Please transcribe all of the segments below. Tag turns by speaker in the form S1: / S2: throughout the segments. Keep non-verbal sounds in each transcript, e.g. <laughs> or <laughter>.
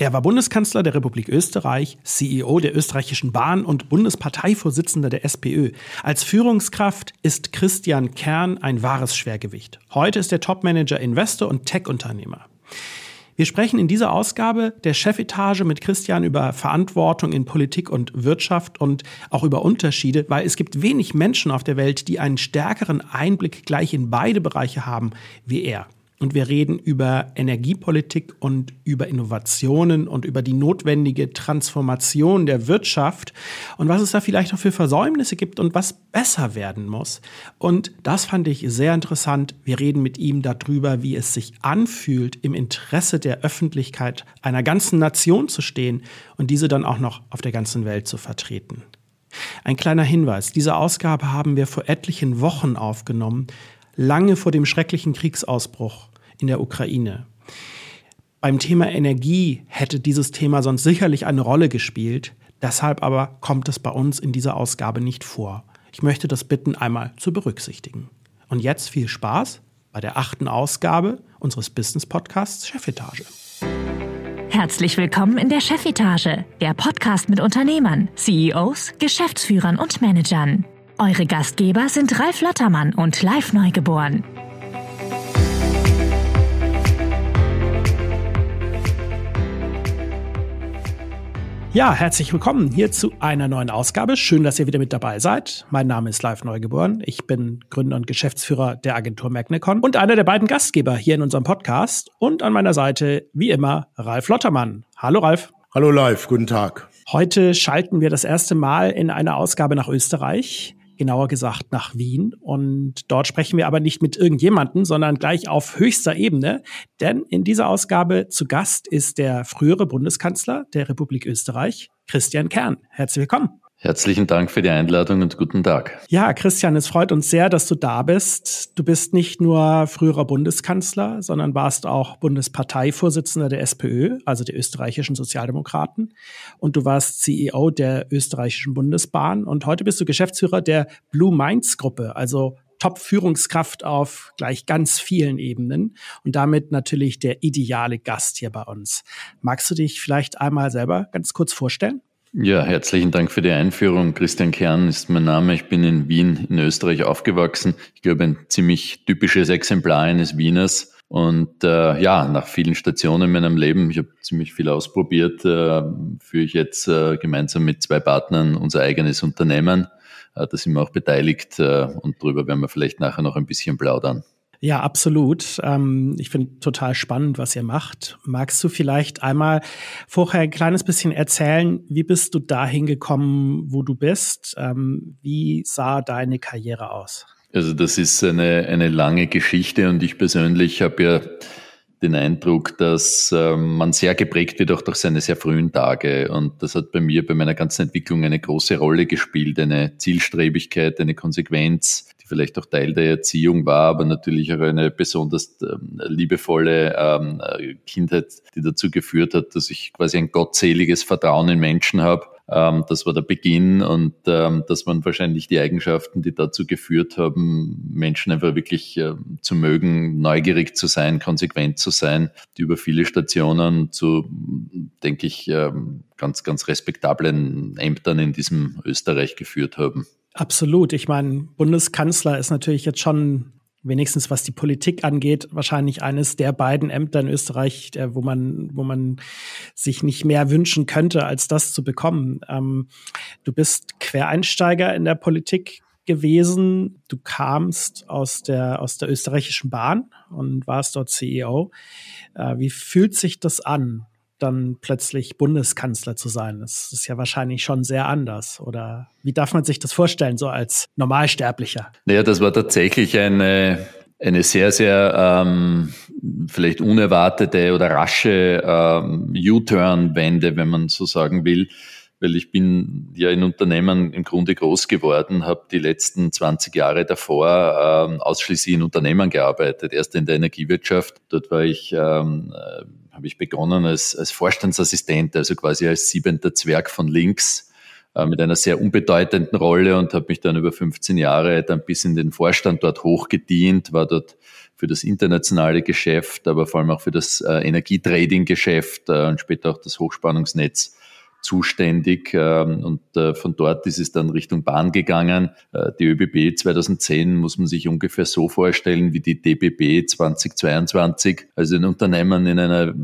S1: Er war Bundeskanzler der Republik Österreich, CEO der österreichischen Bahn und Bundesparteivorsitzender der SPÖ. Als Führungskraft ist Christian Kern ein wahres Schwergewicht. Heute ist er Topmanager, Investor und Tech-Unternehmer. Wir sprechen in dieser Ausgabe der Chefetage mit Christian über Verantwortung in Politik und Wirtschaft und auch über Unterschiede, weil es gibt wenig Menschen auf der Welt, die einen stärkeren Einblick gleich in beide Bereiche haben wie er. Und wir reden über Energiepolitik und über Innovationen und über die notwendige Transformation der Wirtschaft und was es da vielleicht auch für Versäumnisse gibt und was besser werden muss. Und das fand ich sehr interessant. Wir reden mit ihm darüber, wie es sich anfühlt, im Interesse der Öffentlichkeit einer ganzen Nation zu stehen und diese dann auch noch auf der ganzen Welt zu vertreten. Ein kleiner Hinweis. Diese Ausgabe haben wir vor etlichen Wochen aufgenommen, lange vor dem schrecklichen Kriegsausbruch in der Ukraine. Beim Thema Energie hätte dieses Thema sonst sicherlich eine Rolle gespielt. Deshalb aber kommt es bei uns in dieser Ausgabe nicht vor. Ich möchte das bitten, einmal zu berücksichtigen. Und jetzt viel Spaß bei der achten Ausgabe unseres Business Podcasts Chefetage.
S2: Herzlich willkommen in der Chefetage, der Podcast mit Unternehmern, CEOs, Geschäftsführern und Managern. Eure Gastgeber sind Ralf Lottermann und Live Neugeboren.
S1: Ja, herzlich willkommen hier zu einer neuen Ausgabe. Schön, dass ihr wieder mit dabei seid. Mein Name ist Live Neugeboren. Ich bin Gründer und Geschäftsführer der Agentur Magnecon und einer der beiden Gastgeber hier in unserem Podcast. Und an meiner Seite, wie immer, Ralf Lottermann. Hallo Ralf.
S3: Hallo Live, guten Tag.
S1: Heute schalten wir das erste Mal in einer Ausgabe nach Österreich genauer gesagt nach Wien. Und dort sprechen wir aber nicht mit irgendjemanden, sondern gleich auf höchster Ebene. Denn in dieser Ausgabe zu Gast ist der frühere Bundeskanzler der Republik Österreich, Christian Kern. Herzlich willkommen.
S4: Herzlichen Dank für die Einladung und guten Tag.
S1: Ja, Christian, es freut uns sehr, dass du da bist. Du bist nicht nur früherer Bundeskanzler, sondern warst auch Bundesparteivorsitzender der SPÖ, also der österreichischen Sozialdemokraten. Und du warst CEO der österreichischen Bundesbahn. Und heute bist du Geschäftsführer der Blue Minds Gruppe, also Top-Führungskraft auf gleich ganz vielen Ebenen und damit natürlich der ideale Gast hier bei uns. Magst du dich vielleicht einmal selber ganz kurz vorstellen?
S4: Ja, herzlichen Dank für die Einführung. Christian Kern ist mein Name. Ich bin in Wien in Österreich aufgewachsen. Ich glaube, ein ziemlich typisches Exemplar eines Wieners. Und äh, ja, nach vielen Stationen in meinem Leben, ich habe ziemlich viel ausprobiert, äh, führe ich jetzt äh, gemeinsam mit zwei Partnern unser eigenes Unternehmen. Äh, da sind wir auch beteiligt äh, und darüber werden wir vielleicht nachher noch ein bisschen plaudern.
S1: Ja, absolut. Ähm, ich finde total spannend, was ihr macht. Magst du vielleicht einmal vorher ein kleines bisschen erzählen, wie bist du dahin gekommen, wo du bist? Ähm, wie sah deine Karriere aus?
S4: Also das ist eine, eine lange Geschichte und ich persönlich habe ja den Eindruck, dass ähm, man sehr geprägt wird auch durch seine sehr frühen Tage. Und das hat bei mir, bei meiner ganzen Entwicklung eine große Rolle gespielt. Eine Zielstrebigkeit, eine Konsequenz, vielleicht auch Teil der Erziehung war, aber natürlich auch eine besonders ähm, liebevolle ähm, Kindheit, die dazu geführt hat, dass ich quasi ein gottseliges Vertrauen in Menschen habe. Ähm, das war der Beginn und ähm, das waren wahrscheinlich die Eigenschaften, die dazu geführt haben, Menschen einfach wirklich äh, zu mögen, neugierig zu sein, konsequent zu sein, die über viele Stationen zu, denke ich, ähm, ganz, ganz respektablen Ämtern in diesem Österreich geführt haben.
S1: Absolut. Ich meine, Bundeskanzler ist natürlich jetzt schon wenigstens was die Politik angeht, wahrscheinlich eines der beiden Ämter in Österreich, wo man, wo man sich nicht mehr wünschen könnte, als das zu bekommen. Ähm, du bist Quereinsteiger in der Politik gewesen. Du kamst aus der, aus der österreichischen Bahn und warst dort CEO. Äh, wie fühlt sich das an? Dann plötzlich Bundeskanzler zu sein. Das ist ja wahrscheinlich schon sehr anders. Oder wie darf man sich das vorstellen, so als Normalsterblicher?
S4: Naja, das war tatsächlich eine, eine sehr, sehr ähm, vielleicht unerwartete oder rasche ähm, U-Turn-Wende, wenn man so sagen will. Weil ich bin ja in Unternehmen im Grunde groß geworden, habe die letzten 20 Jahre davor ähm, ausschließlich in Unternehmen gearbeitet. Erst in der Energiewirtschaft. Dort war ich ähm, habe ich begonnen als, als Vorstandsassistent, also quasi als siebenter Zwerg von links äh, mit einer sehr unbedeutenden Rolle und habe mich dann über 15 Jahre dann bis in den Vorstand dort hochgedient, war dort für das internationale Geschäft, aber vor allem auch für das äh, Energietrading-Geschäft äh, und später auch das Hochspannungsnetz zuständig ähm, und äh, von dort ist es dann Richtung Bahn gegangen. Äh, die ÖBB 2010 muss man sich ungefähr so vorstellen wie die DBB 2022, also ein Unternehmen in einer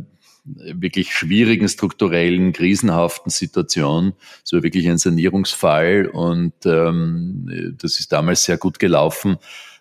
S4: wirklich schwierigen, strukturellen, krisenhaften Situation. So wirklich ein Sanierungsfall und ähm, das ist damals sehr gut gelaufen.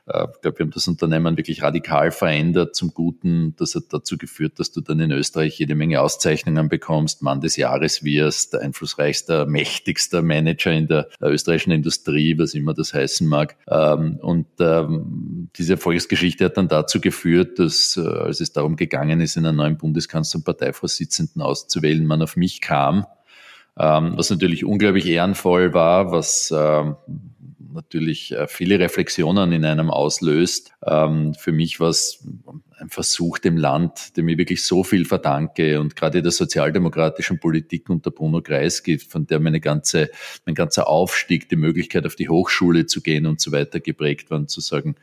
S4: Äh, ich glaube, wir haben das Unternehmen wirklich radikal verändert zum Guten. Das hat dazu geführt, dass du dann in Österreich jede Menge Auszeichnungen bekommst, Mann des Jahres wirst, einflussreichster, mächtigster Manager in der österreichischen Industrie, was immer das heißen mag. Ähm, und ähm, diese Erfolgsgeschichte hat dann dazu geführt, dass, äh, als es darum gegangen ist, einen neuen Bundeskanzler und Parteivorsitzenden auszuwählen, man auf mich kam ähm, was natürlich unglaublich ehrenvoll war, was natürlich äh, viele Reflexionen in einem auslöst. Ähm, für mich war es ein Versuch dem Land, dem ich wirklich so viel verdanke und gerade der sozialdemokratischen Politik unter Bruno Kreisky, von der meine ganze, mein ganzer Aufstieg, die Möglichkeit auf die Hochschule zu gehen und so weiter geprägt waren, zu sagen,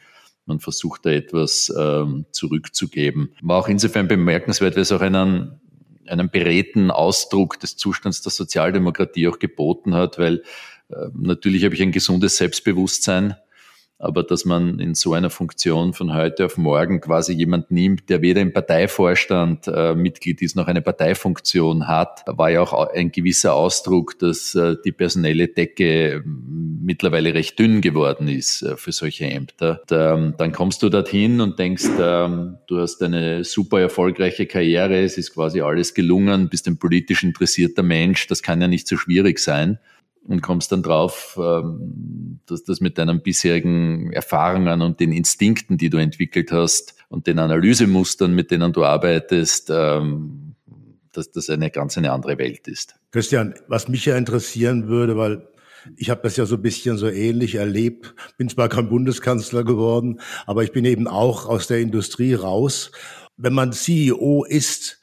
S4: man versucht da etwas ähm, zurückzugeben. War auch insofern bemerkenswert, weil es auch einen, einen beredten Ausdruck des Zustands der Sozialdemokratie auch geboten hat, weil natürlich habe ich ein gesundes Selbstbewusstsein, aber dass man in so einer Funktion von heute auf morgen quasi jemand nimmt, der weder im Parteivorstand äh, Mitglied ist noch eine Parteifunktion hat, war ja auch ein gewisser Ausdruck, dass äh, die personelle Decke mittlerweile recht dünn geworden ist äh, für solche Ämter. Und, ähm, dann kommst du dorthin und denkst, ähm, du hast eine super erfolgreiche Karriere, es ist quasi alles gelungen, bist ein politisch interessierter Mensch, das kann ja nicht so schwierig sein und kommst dann drauf, ähm, dass das mit deinen bisherigen Erfahrungen und den Instinkten, die du entwickelt hast und den Analysemustern, mit denen du arbeitest, ähm, dass das eine ganz eine andere Welt ist.
S3: Christian, was mich ja interessieren würde, weil ich habe das ja so ein bisschen so ähnlich erlebt, bin zwar kein Bundeskanzler geworden, aber ich bin eben auch aus der Industrie raus. Wenn man CEO ist,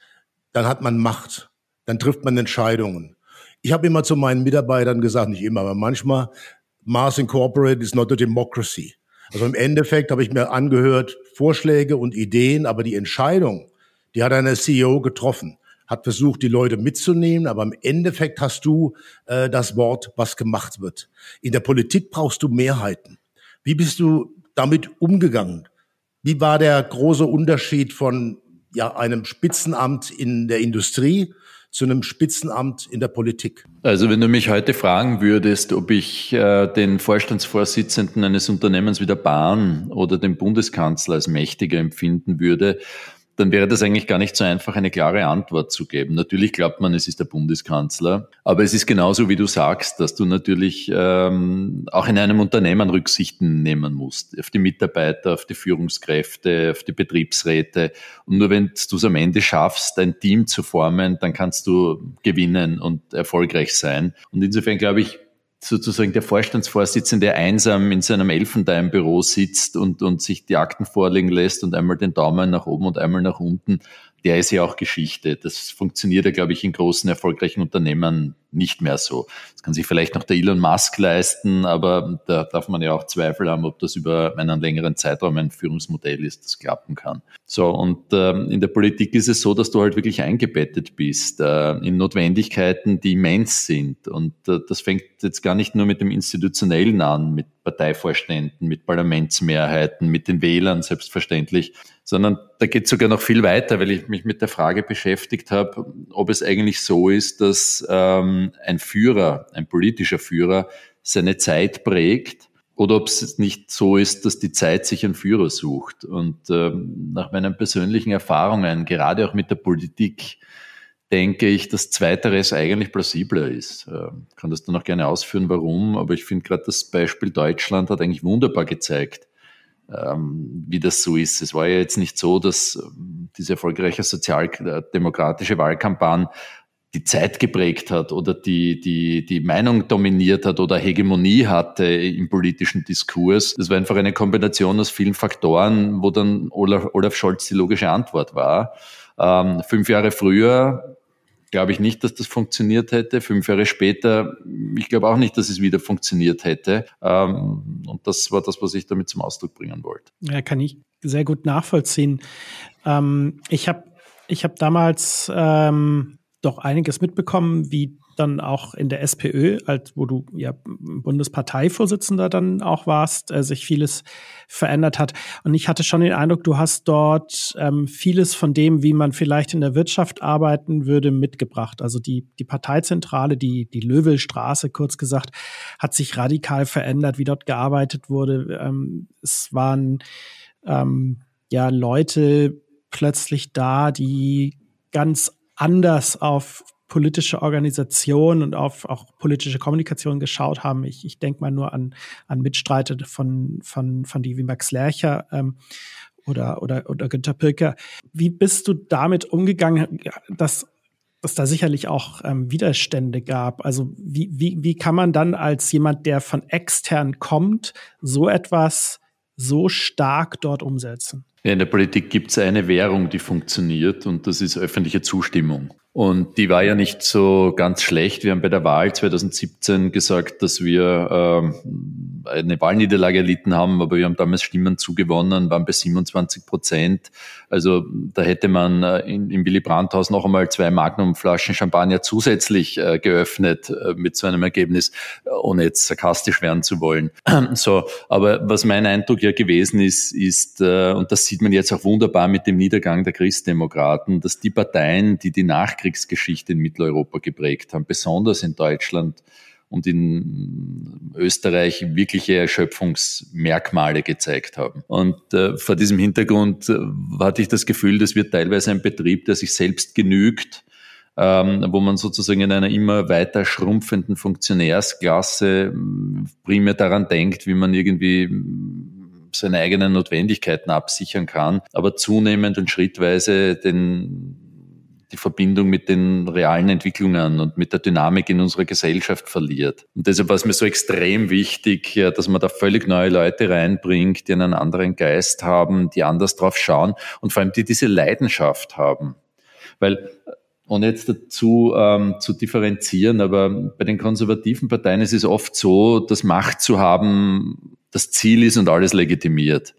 S3: dann hat man Macht, dann trifft man Entscheidungen. Ich habe immer zu meinen Mitarbeitern gesagt, nicht immer, aber manchmal, Mars Incorporated is not a democracy. Also im Endeffekt habe ich mir angehört, Vorschläge und Ideen, aber die Entscheidung, die hat eine CEO getroffen, hat versucht, die Leute mitzunehmen, aber im Endeffekt hast du äh, das Wort, was gemacht wird. In der Politik brauchst du Mehrheiten. Wie bist du damit umgegangen? Wie war der große Unterschied von ja, einem Spitzenamt in der Industrie zu einem Spitzenamt in der Politik?
S4: Also wenn du mich heute fragen würdest, ob ich äh, den Vorstandsvorsitzenden eines Unternehmens wie der Bahn oder den Bundeskanzler als mächtiger empfinden würde, dann wäre das eigentlich gar nicht so einfach, eine klare Antwort zu geben. Natürlich glaubt man, es ist der Bundeskanzler, aber es ist genauso, wie du sagst, dass du natürlich ähm, auch in einem Unternehmen Rücksichten nehmen musst, auf die Mitarbeiter, auf die Führungskräfte, auf die Betriebsräte. Und nur wenn du es am Ende schaffst, ein Team zu formen, dann kannst du gewinnen und erfolgreich sein. Und insofern glaube ich, sozusagen der Vorstandsvorsitzende einsam in seinem Elfenbeinbüro sitzt und, und sich die Akten vorlegen lässt und einmal den Daumen nach oben und einmal nach unten, der ist ja auch Geschichte. Das funktioniert ja, glaube ich, in großen, erfolgreichen Unternehmen nicht mehr so. Das kann sich vielleicht noch der Elon Musk leisten, aber da darf man ja auch Zweifel haben, ob das über einen längeren Zeitraum ein Führungsmodell ist, das klappen kann. So, und ähm, in der Politik ist es so, dass du halt wirklich eingebettet bist äh, in Notwendigkeiten, die immens sind. Und äh, das fängt jetzt gar nicht nur mit dem Institutionellen an, mit Parteivorständen, mit Parlamentsmehrheiten, mit den Wählern selbstverständlich, sondern da geht es sogar noch viel weiter, weil ich mich mit der Frage beschäftigt habe, ob es eigentlich so ist, dass ähm, ein Führer, ein politischer Führer seine Zeit prägt oder ob es nicht so ist, dass die Zeit sich einen Führer sucht. Und ähm, nach meinen persönlichen Erfahrungen, gerade auch mit der Politik, denke ich, dass Zweiteres eigentlich plausibler ist. Ähm, kann das dann auch gerne ausführen, warum, aber ich finde gerade das Beispiel Deutschland hat eigentlich wunderbar gezeigt, ähm, wie das so ist. Es war ja jetzt nicht so, dass ähm, diese erfolgreiche sozialdemokratische Wahlkampagne die Zeit geprägt hat oder die, die, die Meinung dominiert hat oder Hegemonie hatte im politischen Diskurs. Das war einfach eine Kombination aus vielen Faktoren, wo dann Olaf, Olaf Scholz die logische Antwort war. Ähm, fünf Jahre früher glaube ich nicht, dass das funktioniert hätte. Fünf Jahre später, ich glaube auch nicht, dass es wieder funktioniert hätte. Ähm, und das war das, was ich damit zum Ausdruck bringen wollte.
S1: Ja, kann ich sehr gut nachvollziehen. Ähm, ich habe ich hab damals ähm, doch einiges mitbekommen, wie dann auch in der SPÖ, als wo du ja Bundesparteivorsitzender dann auch warst, äh, sich vieles verändert hat. Und ich hatte schon den Eindruck, du hast dort ähm, vieles von dem, wie man vielleicht in der Wirtschaft arbeiten würde, mitgebracht. Also die, die Parteizentrale, die, die Löwelstraße, kurz gesagt, hat sich radikal verändert, wie dort gearbeitet wurde. Ähm, es waren ähm, ja Leute plötzlich da, die ganz anders auf politische Organisation und auf auch politische Kommunikation geschaut haben. Ich, ich denke mal nur an, an Mitstreiter von, von, von die wie Max Lercher ähm, oder, oder, oder Günter Pirker. Wie bist du damit umgegangen, dass dass da sicherlich auch ähm, Widerstände gab. Also wie, wie, wie kann man dann als jemand, der von extern kommt, so etwas so stark dort umsetzen?
S4: In der Politik gibt es eine Währung, die funktioniert und das ist öffentliche Zustimmung. Und die war ja nicht so ganz schlecht. Wir haben bei der Wahl 2017 gesagt, dass wir ähm, eine Wahlniederlage erlitten haben, aber wir haben damals Stimmen zugewonnen, waren bei 27 Prozent. Also da hätte man äh, in, im Willy Brandt-Haus noch einmal zwei Magnumflaschen Champagner zusätzlich äh, geöffnet äh, mit so einem Ergebnis, ohne jetzt sarkastisch werden zu wollen. <clears throat> so, aber was mein Eindruck ja gewesen ist, ist, äh, und das sieht man jetzt auch wunderbar mit dem Niedergang der Christdemokraten, dass die Parteien, die die Nachkriegsgeschichte in Mitteleuropa geprägt haben, besonders in Deutschland, und in Österreich wirkliche Erschöpfungsmerkmale gezeigt haben. Und äh, vor diesem Hintergrund äh, hatte ich das Gefühl, das wird teilweise ein Betrieb, der sich selbst genügt, ähm, wo man sozusagen in einer immer weiter schrumpfenden Funktionärsklasse äh, primär daran denkt, wie man irgendwie äh, seine eigenen Notwendigkeiten absichern kann, aber zunehmend und schrittweise den die Verbindung mit den realen Entwicklungen und mit der Dynamik in unserer Gesellschaft verliert. Und deshalb war es mir so extrem wichtig, dass man da völlig neue Leute reinbringt, die einen anderen Geist haben, die anders drauf schauen und vor allem die diese Leidenschaft haben. Weil ohne jetzt dazu ähm, zu differenzieren, aber bei den konservativen Parteien ist es oft so, dass Macht zu haben das Ziel ist und alles legitimiert.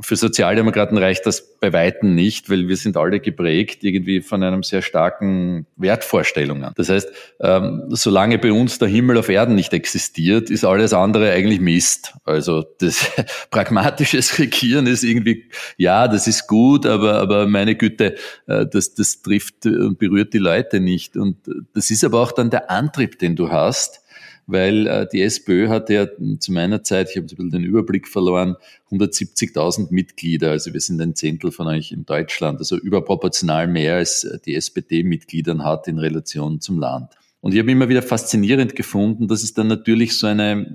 S4: Für Sozialdemokraten reicht das bei Weitem nicht, weil wir sind alle geprägt irgendwie von einem sehr starken Wertvorstellungen. Das heißt, ähm, solange bei uns der Himmel auf Erden nicht existiert, ist alles andere eigentlich Mist. Also das <laughs> pragmatisches Regieren ist irgendwie, ja, das ist gut, aber, aber meine Güte, äh, das, das trifft und berührt die Leute nicht. Und das ist aber auch dann der Antrieb, den du hast, weil äh, die SPÖ hatte ja zu meiner Zeit, ich habe ein bisschen den Überblick verloren, 170.000 Mitglieder. Also wir sind ein Zehntel von euch in Deutschland, also überproportional mehr als äh, die SPD Mitgliedern hat in Relation zum Land. Und ich habe immer wieder faszinierend gefunden, dass es dann natürlich so eine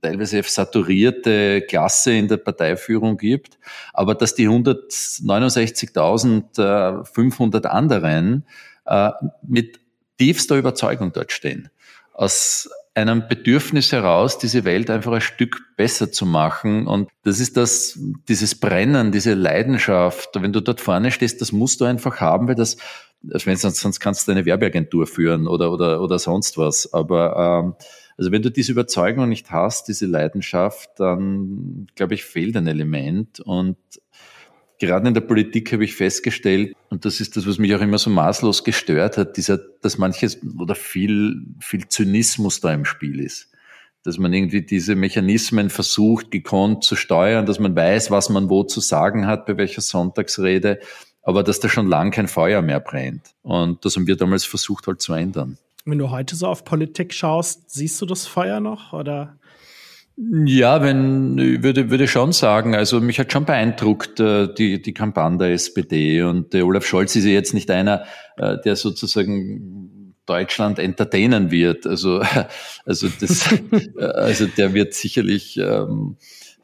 S4: teilweise saturierte Klasse in der Parteiführung gibt, aber dass die 169.500 anderen äh, mit tiefster Überzeugung dort stehen. Aus einem Bedürfnis heraus, diese Welt einfach ein Stück besser zu machen. Und das ist das, dieses Brennen, diese Leidenschaft. Wenn du dort vorne stehst, das musst du einfach haben, weil das, also sonst, sonst kannst du eine Werbeagentur führen oder, oder, oder sonst was. Aber, ähm, also wenn du diese Überzeugung nicht hast, diese Leidenschaft, dann, glaube ich, fehlt ein Element. Und gerade in der Politik habe ich festgestellt, und das ist das, was mich auch immer so maßlos gestört hat, dieser, dass manches oder viel, viel Zynismus da im Spiel ist. Dass man irgendwie diese Mechanismen versucht, gekonnt zu steuern, dass man weiß, was man wo zu sagen hat, bei welcher Sonntagsrede, aber dass da schon lang kein Feuer mehr brennt. Und das haben wir damals versucht halt zu ändern.
S1: Wenn du heute so auf Politik schaust, siehst du das Feuer noch oder?
S4: Ja, wenn, würde, würde schon sagen, also mich hat schon beeindruckt, äh, die, die Kampagne der SPD und der Olaf Scholz ist ja jetzt nicht einer, äh, der sozusagen Deutschland entertainen wird. Also, <laughs> also das, <laughs> also der wird sicherlich ähm,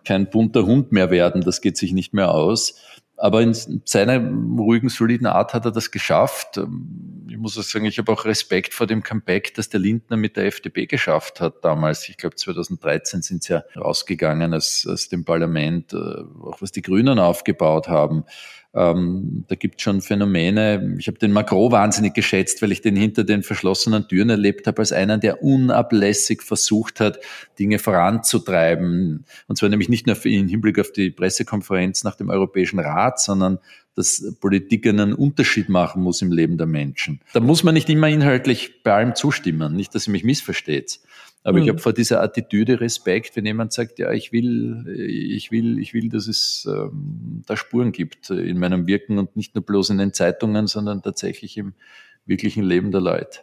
S4: kein bunter Hund mehr werden, das geht sich nicht mehr aus. Aber in seiner ruhigen, soliden Art hat er das geschafft. Ich muss auch sagen, ich habe auch Respekt vor dem Comeback, das der Lindner mit der FDP geschafft hat damals. Ich glaube, 2013 sind sie ja rausgegangen aus, aus dem Parlament, äh, auch was die Grünen aufgebaut haben. Ähm, da gibt es schon Phänomene. Ich habe den Macron wahnsinnig geschätzt, weil ich den hinter den verschlossenen Türen erlebt habe, als einen, der unablässig versucht hat, Dinge voranzutreiben. Und zwar nämlich nicht nur im Hinblick auf die Pressekonferenz nach dem Europäischen Rat, sondern dass Politik einen Unterschied machen muss im Leben der Menschen. Da muss man nicht immer inhaltlich bei allem zustimmen, nicht, dass ihr mich missversteht. Aber mhm. ich habe vor dieser Attitüde Respekt, wenn jemand sagt, ja, ich will, ich will, ich will, dass es ähm, da Spuren gibt in meinem Wirken und nicht nur bloß in den Zeitungen, sondern tatsächlich im wirklichen Leben der Leute.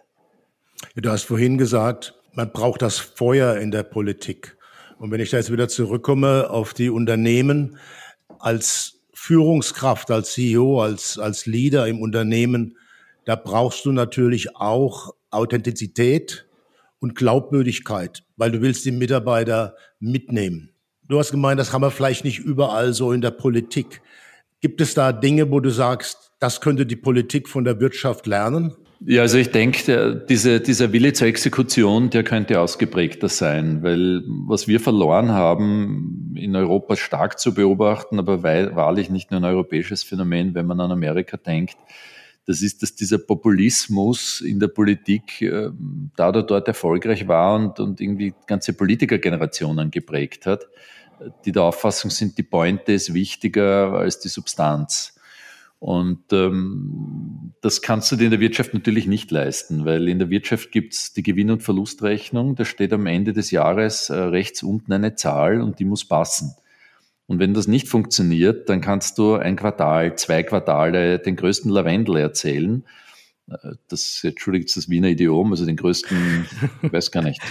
S3: Du hast vorhin gesagt, man braucht das Feuer in der Politik. Und wenn ich da jetzt wieder zurückkomme auf die Unternehmen als Führungskraft, als CEO, als, als Leader im Unternehmen, da brauchst du natürlich auch Authentizität, und Glaubwürdigkeit, weil du willst die Mitarbeiter mitnehmen. Du hast gemeint, das haben wir vielleicht nicht überall so in der Politik. Gibt es da Dinge, wo du sagst, das könnte die Politik von der Wirtschaft lernen?
S4: Ja, also ich denke, diese, dieser Wille zur Exekution, der könnte ausgeprägter sein, weil was wir verloren haben, in Europa stark zu beobachten, aber wahrlich nicht nur ein europäisches Phänomen, wenn man an Amerika denkt, das ist, dass dieser Populismus in der Politik äh, da oder dort erfolgreich war und, und irgendwie ganze Politikergenerationen geprägt hat, die der Auffassung sind, die Pointe ist wichtiger als die Substanz. Und ähm, das kannst du dir in der Wirtschaft natürlich nicht leisten, weil in der Wirtschaft gibt's die Gewinn- und Verlustrechnung, da steht am Ende des Jahres äh, rechts unten eine Zahl und die muss passen. Und wenn das nicht funktioniert, dann kannst du ein Quartal, zwei Quartale den größten Lavendel erzählen. Äh, das entschuldigt das Wiener Idiom, also den größten, ich weiß gar nicht,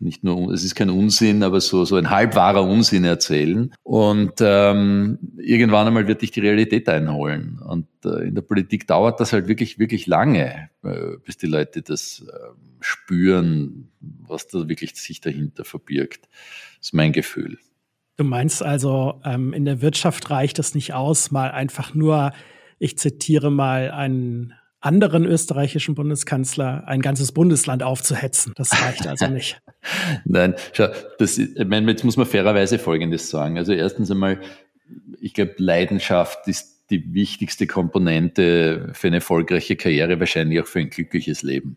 S4: nicht nur, es ist kein Unsinn, aber so, so ein halbwahrer Unsinn erzählen. Und ähm, irgendwann einmal wird dich die Realität einholen. Und äh, in der Politik dauert das halt wirklich, wirklich lange, äh, bis die Leute das äh, spüren, was da wirklich sich dahinter verbirgt. Das ist mein Gefühl.
S1: Du meinst also, ähm, in der Wirtschaft reicht es nicht aus, mal einfach nur, ich zitiere mal einen anderen österreichischen Bundeskanzler, ein ganzes Bundesland aufzuhetzen. Das reicht also <laughs> nicht.
S4: Nein, schau, das, ich meine, jetzt muss man fairerweise Folgendes sagen. Also erstens einmal, ich glaube, Leidenschaft ist die wichtigste Komponente für eine erfolgreiche Karriere, wahrscheinlich auch für ein glückliches Leben.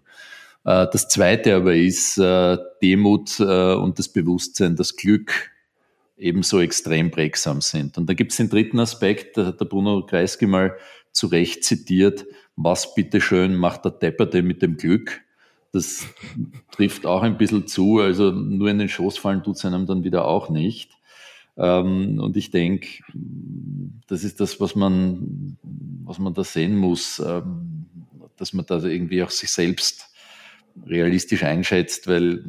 S4: Äh, das zweite aber ist äh, Demut äh, und das Bewusstsein, dass Glück ebenso extrem prägsam sind. Und da gibt es den dritten Aspekt, da hat der Bruno Kreisky mal zu Recht zitiert, was bitteschön macht der Depperte mit dem Glück? Das trifft auch ein bisschen zu, also nur in den Schoß fallen tut es einem dann wieder auch nicht. Ähm, und ich denke, das ist das, was man, was man da sehen muss, ähm, dass man da irgendwie auch sich selbst realistisch einschätzt, weil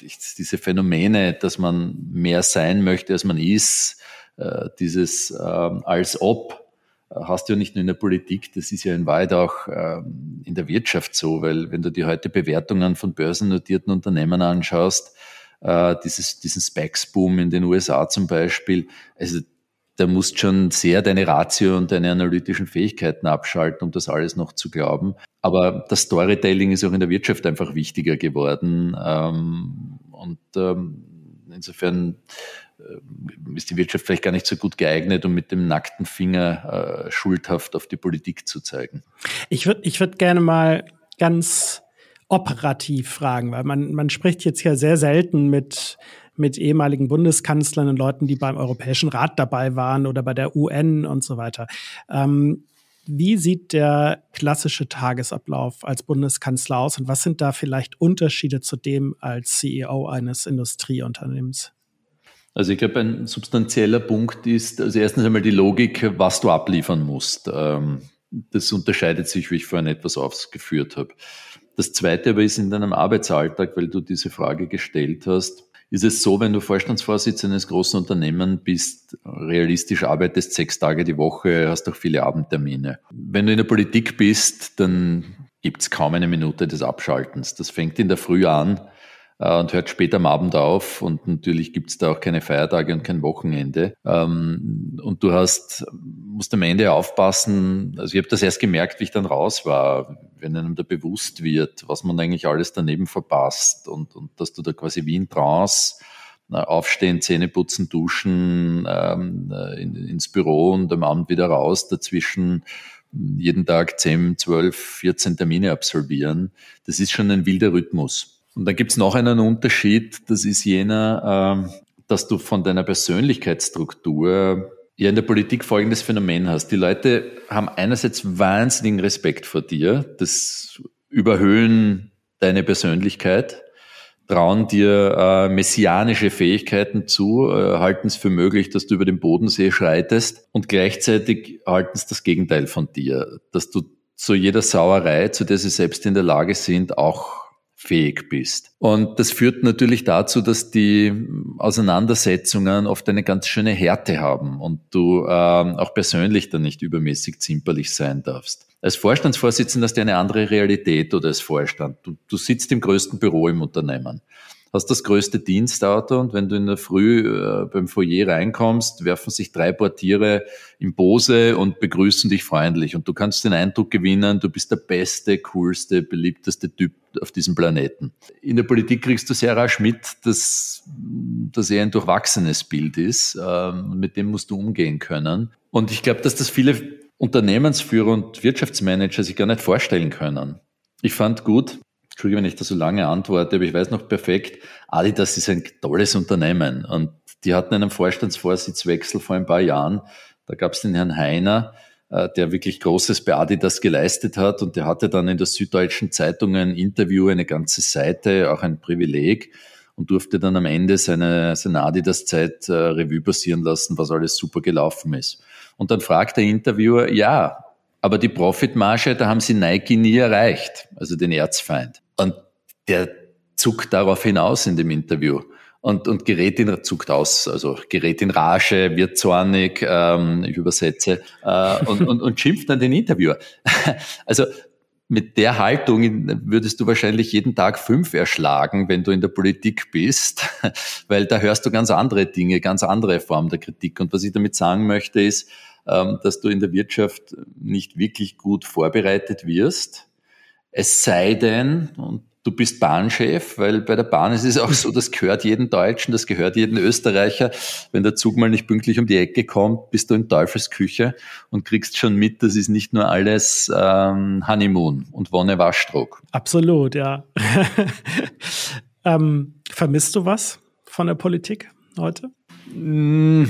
S4: diese Phänomene, dass man mehr sein möchte, als man ist, äh, dieses ähm, als ob, äh, hast du ja nicht nur in der Politik, das ist ja in Wahrheit auch ähm, in der Wirtschaft so, weil wenn du dir heute Bewertungen von börsennotierten Unternehmen anschaust, äh, dieses, diesen Specs-Boom in den USA zum Beispiel, also da musst schon sehr deine Ratio und deine analytischen Fähigkeiten abschalten, um das alles noch zu glauben. Aber das Storytelling ist auch in der Wirtschaft einfach wichtiger geworden. Ähm, und ähm, insofern äh, ist die Wirtschaft vielleicht gar nicht so gut geeignet, um mit dem nackten Finger äh, schuldhaft auf die Politik zu zeigen.
S1: Ich würde ich würd gerne mal ganz operativ fragen, weil man, man spricht jetzt ja sehr selten mit, mit ehemaligen Bundeskanzlern und Leuten, die beim Europäischen Rat dabei waren oder bei der UN und so weiter. Ähm, wie sieht der klassische Tagesablauf als Bundeskanzler aus und was sind da vielleicht Unterschiede zu dem als CEO eines Industrieunternehmens?
S4: Also ich glaube, ein substanzieller Punkt ist, also erstens einmal die Logik, was du abliefern musst. Ähm, das unterscheidet sich, wie ich vorhin etwas ausgeführt habe. Das Zweite aber ist in deinem Arbeitsalltag, weil du diese Frage gestellt hast, ist es so, wenn du Vorstandsvorsitzender eines großen Unternehmens bist, realistisch arbeitest sechs Tage die Woche, hast auch viele Abendtermine. Wenn du in der Politik bist, dann gibt es kaum eine Minute des Abschaltens. Das fängt in der Früh an und hört später am Abend auf. Und natürlich gibt es da auch keine Feiertage und kein Wochenende. Ähm, und du hast, musst am Ende aufpassen. Also ich habe das erst gemerkt, wie ich dann raus war, wenn einem da bewusst wird, was man eigentlich alles daneben verpasst und, und dass du da quasi wie in Trance aufstehen, Zähne putzen, duschen, ähm, in, ins Büro und am Abend wieder raus, dazwischen jeden Tag 10, 12, 14 Termine absolvieren. Das ist schon ein wilder Rhythmus. Und dann gibt es noch einen Unterschied, das ist jener, äh, dass du von deiner Persönlichkeitsstruktur ja in der Politik folgendes Phänomen hast. Die Leute haben einerseits wahnsinnigen Respekt vor dir, das überhöhen deine Persönlichkeit, trauen dir äh, messianische Fähigkeiten zu, äh, halten es für möglich, dass du über den Bodensee schreitest und gleichzeitig halten es das Gegenteil von dir, dass du zu jeder Sauerei, zu der sie selbst in der Lage sind, auch fähig bist. Und das führt natürlich dazu, dass die Auseinandersetzungen oft eine ganz schöne Härte haben und du ähm, auch persönlich dann nicht übermäßig zimperlich sein darfst. Als Vorstandsvorsitzender hast du eine andere Realität oder als Vorstand. Du, du sitzt im größten Büro im Unternehmen hast das größte Dienstauto und wenn du in der Früh äh, beim Foyer reinkommst, werfen sich drei Portiere im Bose und begrüßen dich freundlich und du kannst den Eindruck gewinnen, du bist der beste, coolste, beliebteste Typ auf diesem Planeten. In der Politik kriegst du sehr rasch mit, dass das eher ein durchwachsenes Bild ist, ähm, mit dem musst du umgehen können. Und ich glaube, dass das viele Unternehmensführer und Wirtschaftsmanager sich gar nicht vorstellen können. Ich fand gut, Entschuldige, wenn ich da so lange antworte, aber ich weiß noch perfekt, Adidas ist ein tolles Unternehmen und die hatten einen Vorstandsvorsitzwechsel vor ein paar Jahren. Da gab es den Herrn Heiner, äh, der wirklich Großes bei Adidas geleistet hat und der hatte dann in der Süddeutschen Zeitung ein Interview, eine ganze Seite, auch ein Privileg und durfte dann am Ende seine, seine Adidas-Zeit äh, Revue passieren lassen, was alles super gelaufen ist. Und dann fragt der Interviewer, ja, aber die Profitmarge, da haben sie Nike nie erreicht, also den Erzfeind. Und der zuckt darauf hinaus in dem Interview und, und gerät in, zuckt aus, also gerät in Rage, wird zornig, ähm, ich übersetze, äh, und, und, und schimpft dann den Interviewer. <laughs> also mit der Haltung würdest du wahrscheinlich jeden Tag fünf erschlagen, wenn du in der Politik bist, <laughs> weil da hörst du ganz andere Dinge, ganz andere Formen der Kritik. Und was ich damit sagen möchte, ist, ähm, dass du in der Wirtschaft nicht wirklich gut vorbereitet wirst es sei denn, und du bist Bahnchef, weil bei der Bahn ist es auch so, das gehört jedem Deutschen, das gehört jedem Österreicher. Wenn der Zug mal nicht pünktlich um die Ecke kommt, bist du in Teufelsküche und kriegst schon mit, das ist nicht nur alles ähm, Honeymoon und Wonne Waschdruck.
S1: Absolut, ja. <laughs> ähm, vermisst du was von der Politik heute?
S4: Mm,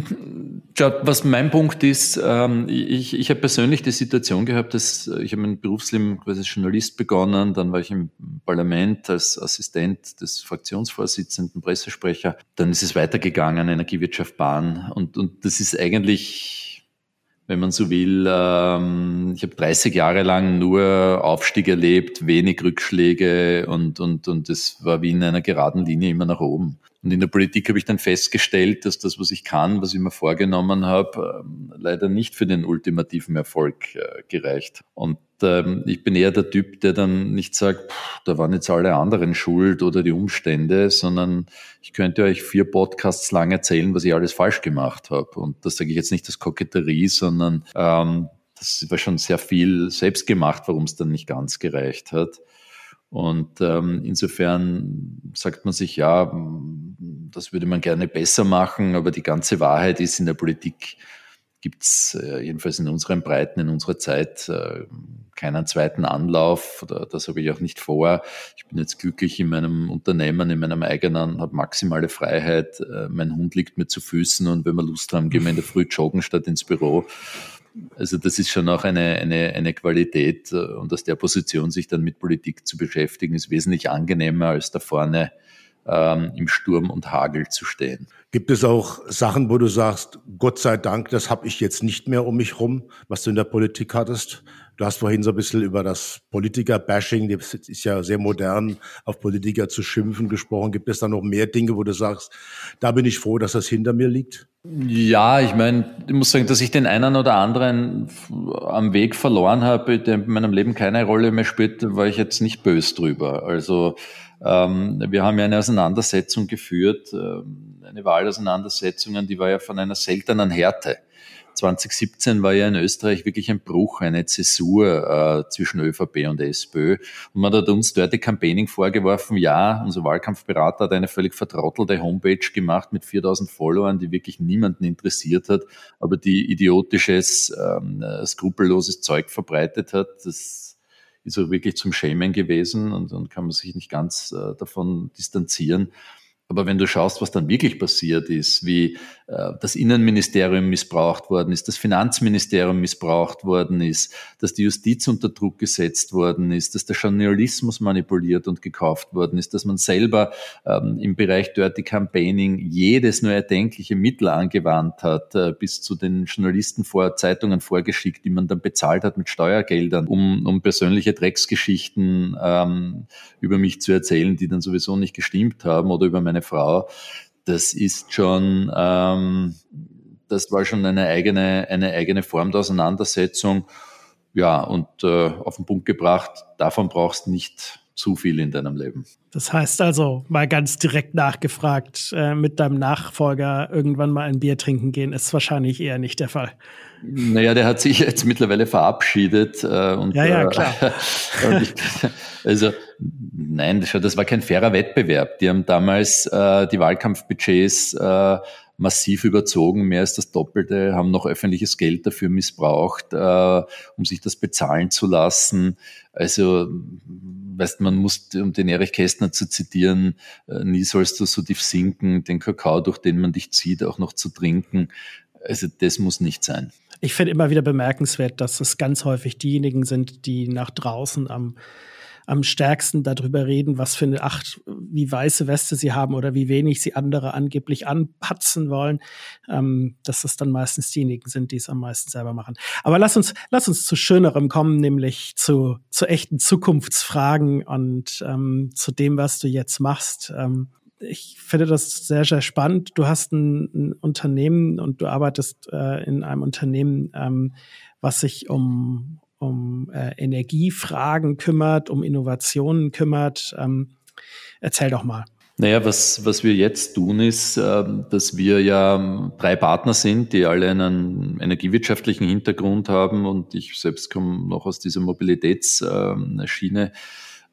S4: was mein Punkt ist, ähm, ich, ich habe persönlich die Situation gehabt, dass äh, ich habe mein Berufsleben quasi als Journalist begonnen, dann war ich im Parlament als Assistent des Fraktionsvorsitzenden, Pressesprecher, dann ist es weitergegangen, Energiewirtschaft, Bahn und, und das ist eigentlich wenn man so will. Ähm, ich habe 30 Jahre lang nur Aufstieg erlebt, wenig Rückschläge und, und, und es war wie in einer geraden Linie immer nach oben. Und in der Politik habe ich dann festgestellt, dass das, was ich kann, was ich mir vorgenommen habe, ähm, leider nicht für den ultimativen Erfolg äh, gereicht. Und ähm, ich bin eher der Typ, der dann nicht sagt, da waren jetzt alle anderen schuld oder die Umstände, sondern ich könnte euch vier Podcasts lang erzählen, was ich alles falsch gemacht habe. Und das sage ich jetzt nicht als Koketterie, sondern ähm, das war schon sehr viel selbst gemacht, warum es dann nicht ganz gereicht hat. Und ähm, insofern sagt man sich, ja, das würde man gerne besser machen, aber die ganze Wahrheit ist, in der Politik gibt es äh, jedenfalls in unseren Breiten, in unserer Zeit äh, keinen zweiten Anlauf. Oder das habe ich auch nicht vor. Ich bin jetzt glücklich in meinem Unternehmen, in meinem eigenen, habe maximale Freiheit. Äh, mein Hund liegt mir zu Füßen und wenn wir Lust haben, gehen wir in der Früh joggen statt ins Büro. Also das ist schon auch eine, eine, eine Qualität und aus der Position sich dann mit Politik zu beschäftigen, ist wesentlich angenehmer, als da vorne ähm, im Sturm und Hagel zu stehen.
S3: Gibt es auch Sachen, wo du sagst, Gott sei Dank, das habe ich jetzt nicht mehr um mich rum, was du in der Politik hattest? Du hast vorhin so ein bisschen über das Politiker-Bashing, das ist ja sehr modern, auf Politiker zu schimpfen gesprochen. Gibt es da noch mehr Dinge, wo du sagst, da bin ich froh, dass das hinter mir liegt?
S4: Ja, ich meine, ich muss sagen, dass ich den einen oder anderen am Weg verloren habe, der in meinem Leben keine Rolle mehr spielt, war ich jetzt nicht böse drüber. Also wir haben ja eine Auseinandersetzung geführt, äh, eine Wahlauseinandersetzung, die war ja von einer seltenen Härte 2017 war ja in Österreich wirklich ein Bruch, eine Zäsur äh, zwischen ÖVP und SPÖ. Und man hat uns dort die Campaigning vorgeworfen, ja, unser Wahlkampfberater hat eine völlig vertrottelte Homepage gemacht mit 4000 Followern, die wirklich niemanden interessiert hat, aber die idiotisches, ähm, skrupelloses Zeug verbreitet hat. Das ist auch wirklich zum Schämen gewesen und dann kann man sich nicht ganz äh, davon distanzieren. Aber wenn du schaust, was dann wirklich passiert ist, wie äh, das Innenministerium missbraucht worden ist, das Finanzministerium missbraucht worden ist, dass die Justiz unter Druck gesetzt worden ist, dass der Journalismus manipuliert und gekauft worden ist, dass man selber ähm, im Bereich Dirty Campaigning jedes nur erdenkliche Mittel angewandt hat, äh, bis zu den Journalisten vor Zeitungen vorgeschickt, die man dann bezahlt hat mit Steuergeldern, um, um persönliche Drecksgeschichten ähm, über mich zu erzählen, die dann sowieso nicht gestimmt haben oder über meine meine Frau, das ist schon, ähm, das war schon eine eigene, eine eigene Form der Auseinandersetzung. Ja, und äh, auf den Punkt gebracht, davon brauchst du nicht zu viel in deinem Leben.
S1: Das heißt also, mal ganz direkt nachgefragt, äh, mit deinem Nachfolger irgendwann mal ein Bier trinken gehen, ist wahrscheinlich eher nicht der Fall.
S4: Naja, der hat sich jetzt mittlerweile verabschiedet. Äh, und,
S1: ja, ja, äh, klar. <laughs>
S4: Äh, ich, also nein, das war kein fairer Wettbewerb. Die haben damals äh, die Wahlkampfbudgets äh, massiv überzogen, mehr als das Doppelte, haben noch öffentliches Geld dafür missbraucht, äh, um sich das bezahlen zu lassen. Also, weißt man muss, um den Erich Kästner zu zitieren, äh, nie sollst du so tief sinken, den Kakao, durch den man dich zieht, auch noch zu trinken. Also, das muss nicht sein.
S1: Ich finde immer wieder bemerkenswert, dass es ganz häufig diejenigen sind, die nach draußen am am stärksten darüber reden, was für eine Acht, wie weiße Weste sie haben oder wie wenig sie andere angeblich anpatzen wollen, ähm, dass das dann meistens diejenigen sind, die es am meisten selber machen. Aber lass uns, lass uns zu Schönerem kommen, nämlich zu, zu echten Zukunftsfragen und ähm, zu dem, was du jetzt machst. Ähm, ich finde das sehr, sehr spannend. Du hast ein, ein Unternehmen und du arbeitest äh, in einem Unternehmen, ähm, was sich um, um äh, Energiefragen kümmert, um Innovationen kümmert. Ähm, erzähl doch mal.
S4: Naja, was, was wir jetzt tun, ist, äh, dass wir ja drei Partner sind, die alle einen energiewirtschaftlichen Hintergrund haben und ich selbst komme noch aus dieser Mobilitätsschiene. Ähm,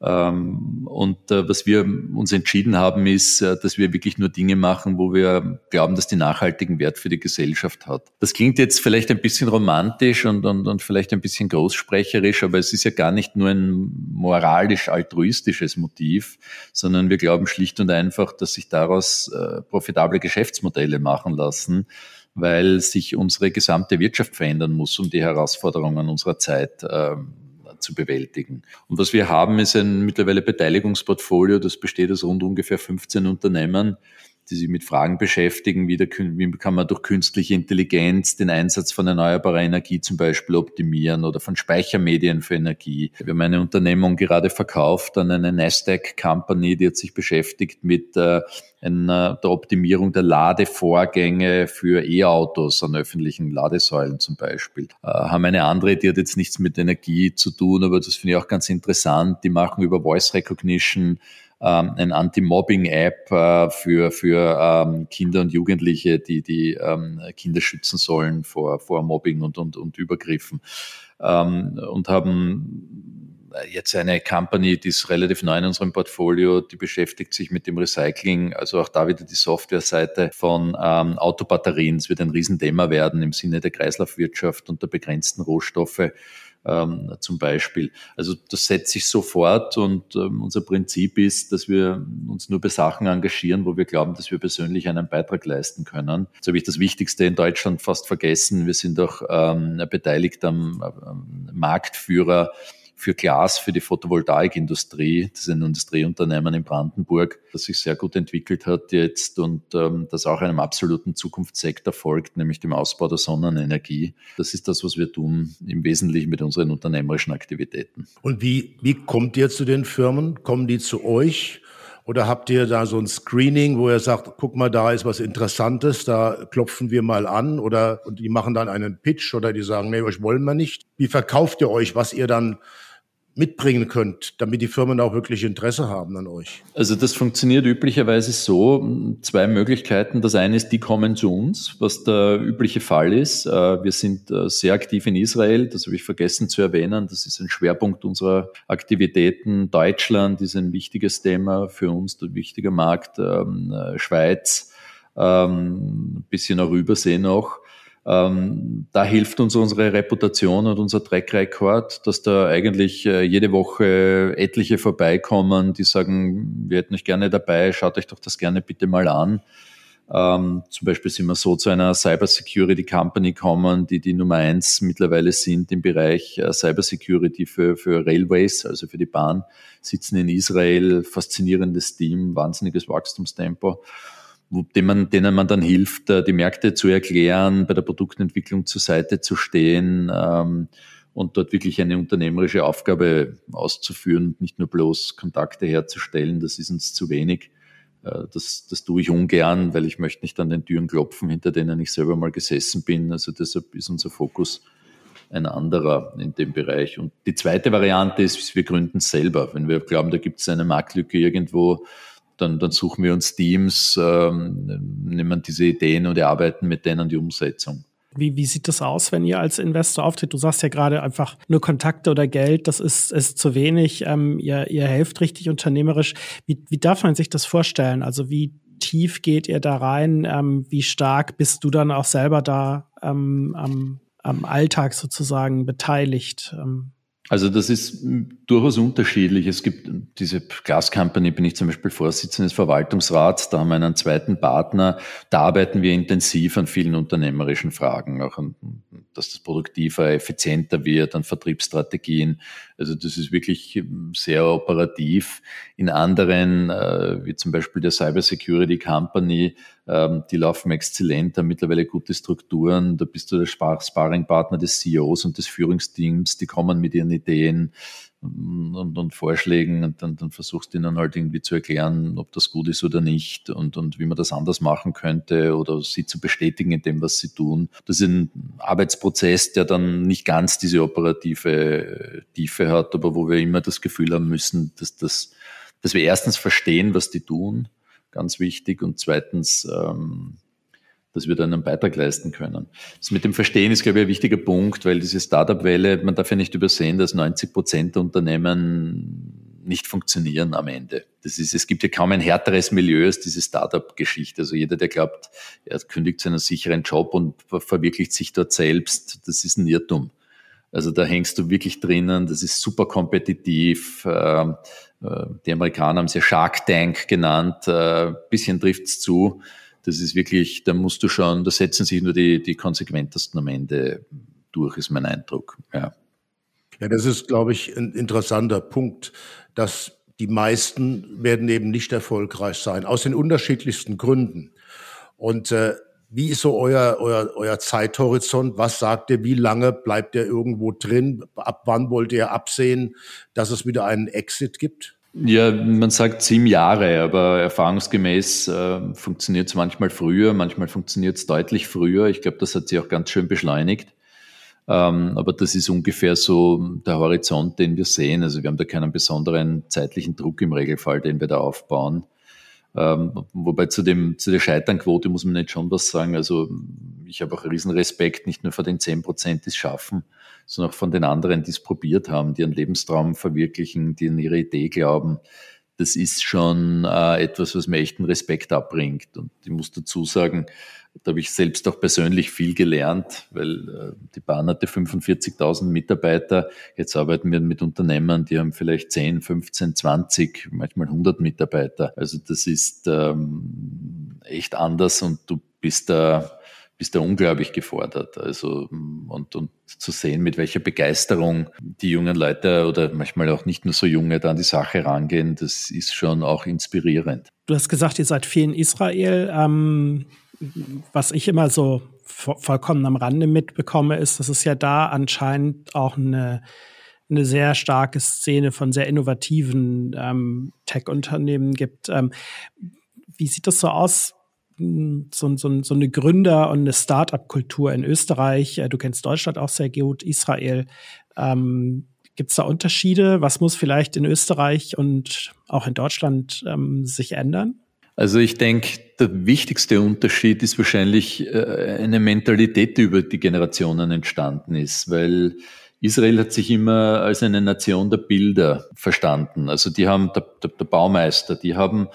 S4: und äh, was wir uns entschieden haben, ist, äh, dass wir wirklich nur Dinge machen, wo wir glauben, dass die nachhaltigen Wert für die Gesellschaft hat. Das klingt jetzt vielleicht ein bisschen romantisch und, und, und vielleicht ein bisschen großsprecherisch, aber es ist ja gar nicht nur ein moralisch-altruistisches Motiv, sondern wir glauben schlicht und einfach, dass sich daraus äh, profitable Geschäftsmodelle machen lassen weil sich unsere gesamte Wirtschaft verändern muss, um die Herausforderungen unserer Zeit ähm, zu bewältigen. Und was wir haben, ist ein mittlerweile Beteiligungsportfolio, das besteht aus rund ungefähr 15 Unternehmen, die sich mit Fragen beschäftigen, wie, der, wie kann man durch künstliche Intelligenz den Einsatz von erneuerbarer Energie zum Beispiel optimieren oder von Speichermedien für Energie. Wir haben eine Unternehmung gerade verkauft an eine Nasdaq-Company, die hat sich beschäftigt mit äh, einer, der Optimierung der Ladevorgänge für E-Autos an öffentlichen Ladesäulen zum Beispiel. Äh, haben eine andere, die hat jetzt nichts mit Energie zu tun, aber das finde ich auch ganz interessant. Die machen über Voice Recognition ähm, ein Anti-Mobbing-App äh, für, für ähm, Kinder und Jugendliche, die die ähm, Kinder schützen sollen vor, vor Mobbing und, und, und Übergriffen. Ähm, und haben jetzt eine Company, die ist relativ neu in unserem Portfolio, die beschäftigt sich mit dem Recycling, also auch da wieder die Softwareseite von ähm, Autobatterien. Es wird ein Riesenthema werden im Sinne der Kreislaufwirtschaft und der begrenzten Rohstoffe ähm, zum Beispiel. Also das setzt sich sofort und ähm, unser Prinzip ist, dass wir uns nur bei Sachen engagieren, wo wir glauben, dass wir persönlich einen Beitrag leisten können. Jetzt habe ich das Wichtigste in Deutschland fast vergessen. Wir sind auch ähm, beteiligt am, am Marktführer für Glas für die Photovoltaikindustrie. Das ist ein Industrieunternehmen in Brandenburg, das sich sehr gut entwickelt hat jetzt und ähm, das auch einem absoluten Zukunftssektor folgt, nämlich dem Ausbau der Sonnenenergie. Das ist das, was wir tun, im Wesentlichen mit unseren unternehmerischen Aktivitäten.
S3: Und wie, wie kommt ihr zu den Firmen? Kommen die zu euch? Oder habt ihr da so ein Screening, wo ihr sagt, guck mal, da ist was Interessantes, da klopfen wir mal an oder und die machen dann einen Pitch oder die sagen, nee, euch wollen wir nicht. Wie verkauft ihr euch, was ihr dann mitbringen könnt, damit die Firmen auch wirklich Interesse haben an euch?
S4: Also das funktioniert üblicherweise so, zwei Möglichkeiten. Das eine ist, die kommen zu uns, was der übliche Fall ist. Äh, wir sind äh, sehr aktiv in Israel, das habe ich vergessen zu erwähnen. Das ist ein Schwerpunkt unserer Aktivitäten. Deutschland ist ein wichtiges Thema für uns, ein wichtiger Markt. Ähm, äh, Schweiz, ähm, ein bisschen auch Übersee noch. Ähm, da hilft uns unsere Reputation und unser Track Record, dass da eigentlich äh, jede Woche etliche vorbeikommen, die sagen, wir hätten euch gerne dabei, schaut euch doch das gerne bitte mal an. Ähm, zum Beispiel sind wir so zu einer Cyber Security Company gekommen, die die Nummer eins mittlerweile sind im Bereich äh, Cyber Security für, für Railways, also für die Bahn, sitzen in Israel, faszinierendes Team, wahnsinniges Wachstumstempo denen man, denen man dann hilft, äh, die Märkte zu erklären, bei der Produktentwicklung zur Seite zu stehen ähm, und dort wirklich eine unternehmerische Aufgabe auszuführen nicht nur bloß Kontakte herzustellen. Das ist uns zu wenig. Äh, das, das tue ich ungern, weil ich möchte nicht an den Türen klopfen, hinter denen ich selber mal gesessen bin. Also deshalb ist unser Fokus ein anderer in dem Bereich. Und die zweite Variante ist, wir gründen selber. Wenn wir glauben, da gibt es eine Marktlücke irgendwo, dann, dann suchen wir uns Teams, ähm, nehmen diese Ideen und erarbeiten mit denen die Umsetzung.
S1: Wie, wie sieht das aus, wenn ihr als Investor auftritt? Du sagst ja gerade einfach nur Kontakte oder Geld, das ist, ist zu wenig. Ähm, ihr, ihr helft richtig unternehmerisch. Wie, wie darf man sich das vorstellen? Also wie tief geht ihr da rein? Ähm, wie stark bist du dann auch selber da ähm, am, am Alltag sozusagen beteiligt? Ähm,
S4: also das ist durchaus unterschiedlich. Es gibt diese Glass Company, bin ich zum Beispiel Vorsitzender des Verwaltungsrats, da haben wir einen zweiten Partner, da arbeiten wir intensiv an vielen unternehmerischen Fragen, auch an, dass das produktiver, effizienter wird, an Vertriebsstrategien. Also das ist wirklich sehr operativ. In anderen, äh, wie zum Beispiel der Cyber Security Company, die laufen exzellent, haben mittlerweile gute Strukturen. Da bist du der Sparringpartner des CEOs und des Führungsteams, die kommen mit ihren Ideen und, und Vorschlägen und dann, dann versuchst du ihnen halt irgendwie zu erklären, ob das gut ist oder nicht und, und wie man das anders machen könnte oder sie zu bestätigen in dem, was sie tun. Das ist ein Arbeitsprozess, der dann nicht ganz diese operative Tiefe hat, aber wo wir immer das Gefühl haben müssen, dass, das, dass wir erstens verstehen, was die tun, ganz wichtig, und zweitens ähm, dass wir da einen Beitrag leisten können. Das mit dem Verstehen ist, glaube ich, ein wichtiger Punkt, weil diese Startup-Welle, man darf ja nicht übersehen, dass 90 Prozent der Unternehmen nicht funktionieren am Ende. Das ist, es gibt ja kaum ein härteres Milieu als diese Startup-Geschichte. Also jeder, der glaubt, er kündigt seinen sicheren Job und verwirklicht sich dort selbst, das ist ein Irrtum. Also da hängst du wirklich drinnen, das ist super kompetitiv. Äh, die Amerikaner haben es ja Shark Tank genannt, äh, bisschen trifft's zu. Das ist wirklich, da musst du schon, da setzen sich nur die, die konsequentesten am Ende durch, ist mein Eindruck. Ja.
S3: Ja, das ist, glaube ich, ein interessanter Punkt, dass die meisten werden eben nicht erfolgreich sein, aus den unterschiedlichsten Gründen. Und äh, wie ist so euer, euer, euer Zeithorizont? Was sagt ihr? Wie lange bleibt ihr irgendwo drin? Ab wann wollt ihr absehen, dass es wieder einen Exit gibt?
S4: Ja, man sagt sieben Jahre, aber erfahrungsgemäß äh, funktioniert es manchmal früher, manchmal funktioniert es deutlich früher. Ich glaube, das hat sich auch ganz schön beschleunigt. Ähm, aber das ist ungefähr so der Horizont, den wir sehen. Also wir haben da keinen besonderen zeitlichen Druck im Regelfall, den wir da aufbauen. Ähm, wobei zu, dem, zu der Scheiternquote muss man nicht schon was sagen. Also ich habe auch riesen Respekt, nicht nur vor den zehn Prozent, die es schaffen, sondern auch von den anderen, die es probiert haben, die ihren Lebenstraum verwirklichen, die an ihre Idee glauben. Das ist schon äh, etwas, was mir echten Respekt abbringt. Und ich muss dazu sagen, da habe ich selbst auch persönlich viel gelernt, weil äh, die Bahn hatte 45.000 Mitarbeiter. Jetzt arbeiten wir mit Unternehmern, die haben vielleicht 10, 15, 20, manchmal 100 Mitarbeiter. Also das ist ähm, echt anders und du bist da bist da unglaublich gefordert. Also und, und zu sehen, mit welcher Begeisterung die jungen Leute oder manchmal auch nicht nur so junge da an die Sache rangehen, das ist schon auch inspirierend.
S1: Du hast gesagt, ihr seid viel in Israel. Ähm, was ich immer so vollkommen am Rande mitbekomme, ist, dass es ja da anscheinend auch eine eine sehr starke Szene von sehr innovativen ähm, Tech-Unternehmen gibt. Ähm, wie sieht das so aus so, so, so eine Gründer- und eine Start-up-Kultur in Österreich. Äh, du kennst Deutschland auch sehr gut, Israel. Ähm, Gibt es da Unterschiede? Was muss vielleicht in Österreich und auch in Deutschland ähm, sich ändern?
S4: Also ich denke, der wichtigste Unterschied ist wahrscheinlich äh, eine Mentalität, die über die Generationen entstanden ist, weil Israel hat sich immer als eine Nation der Bilder verstanden. Also die haben, der, der, Baumeister, die haben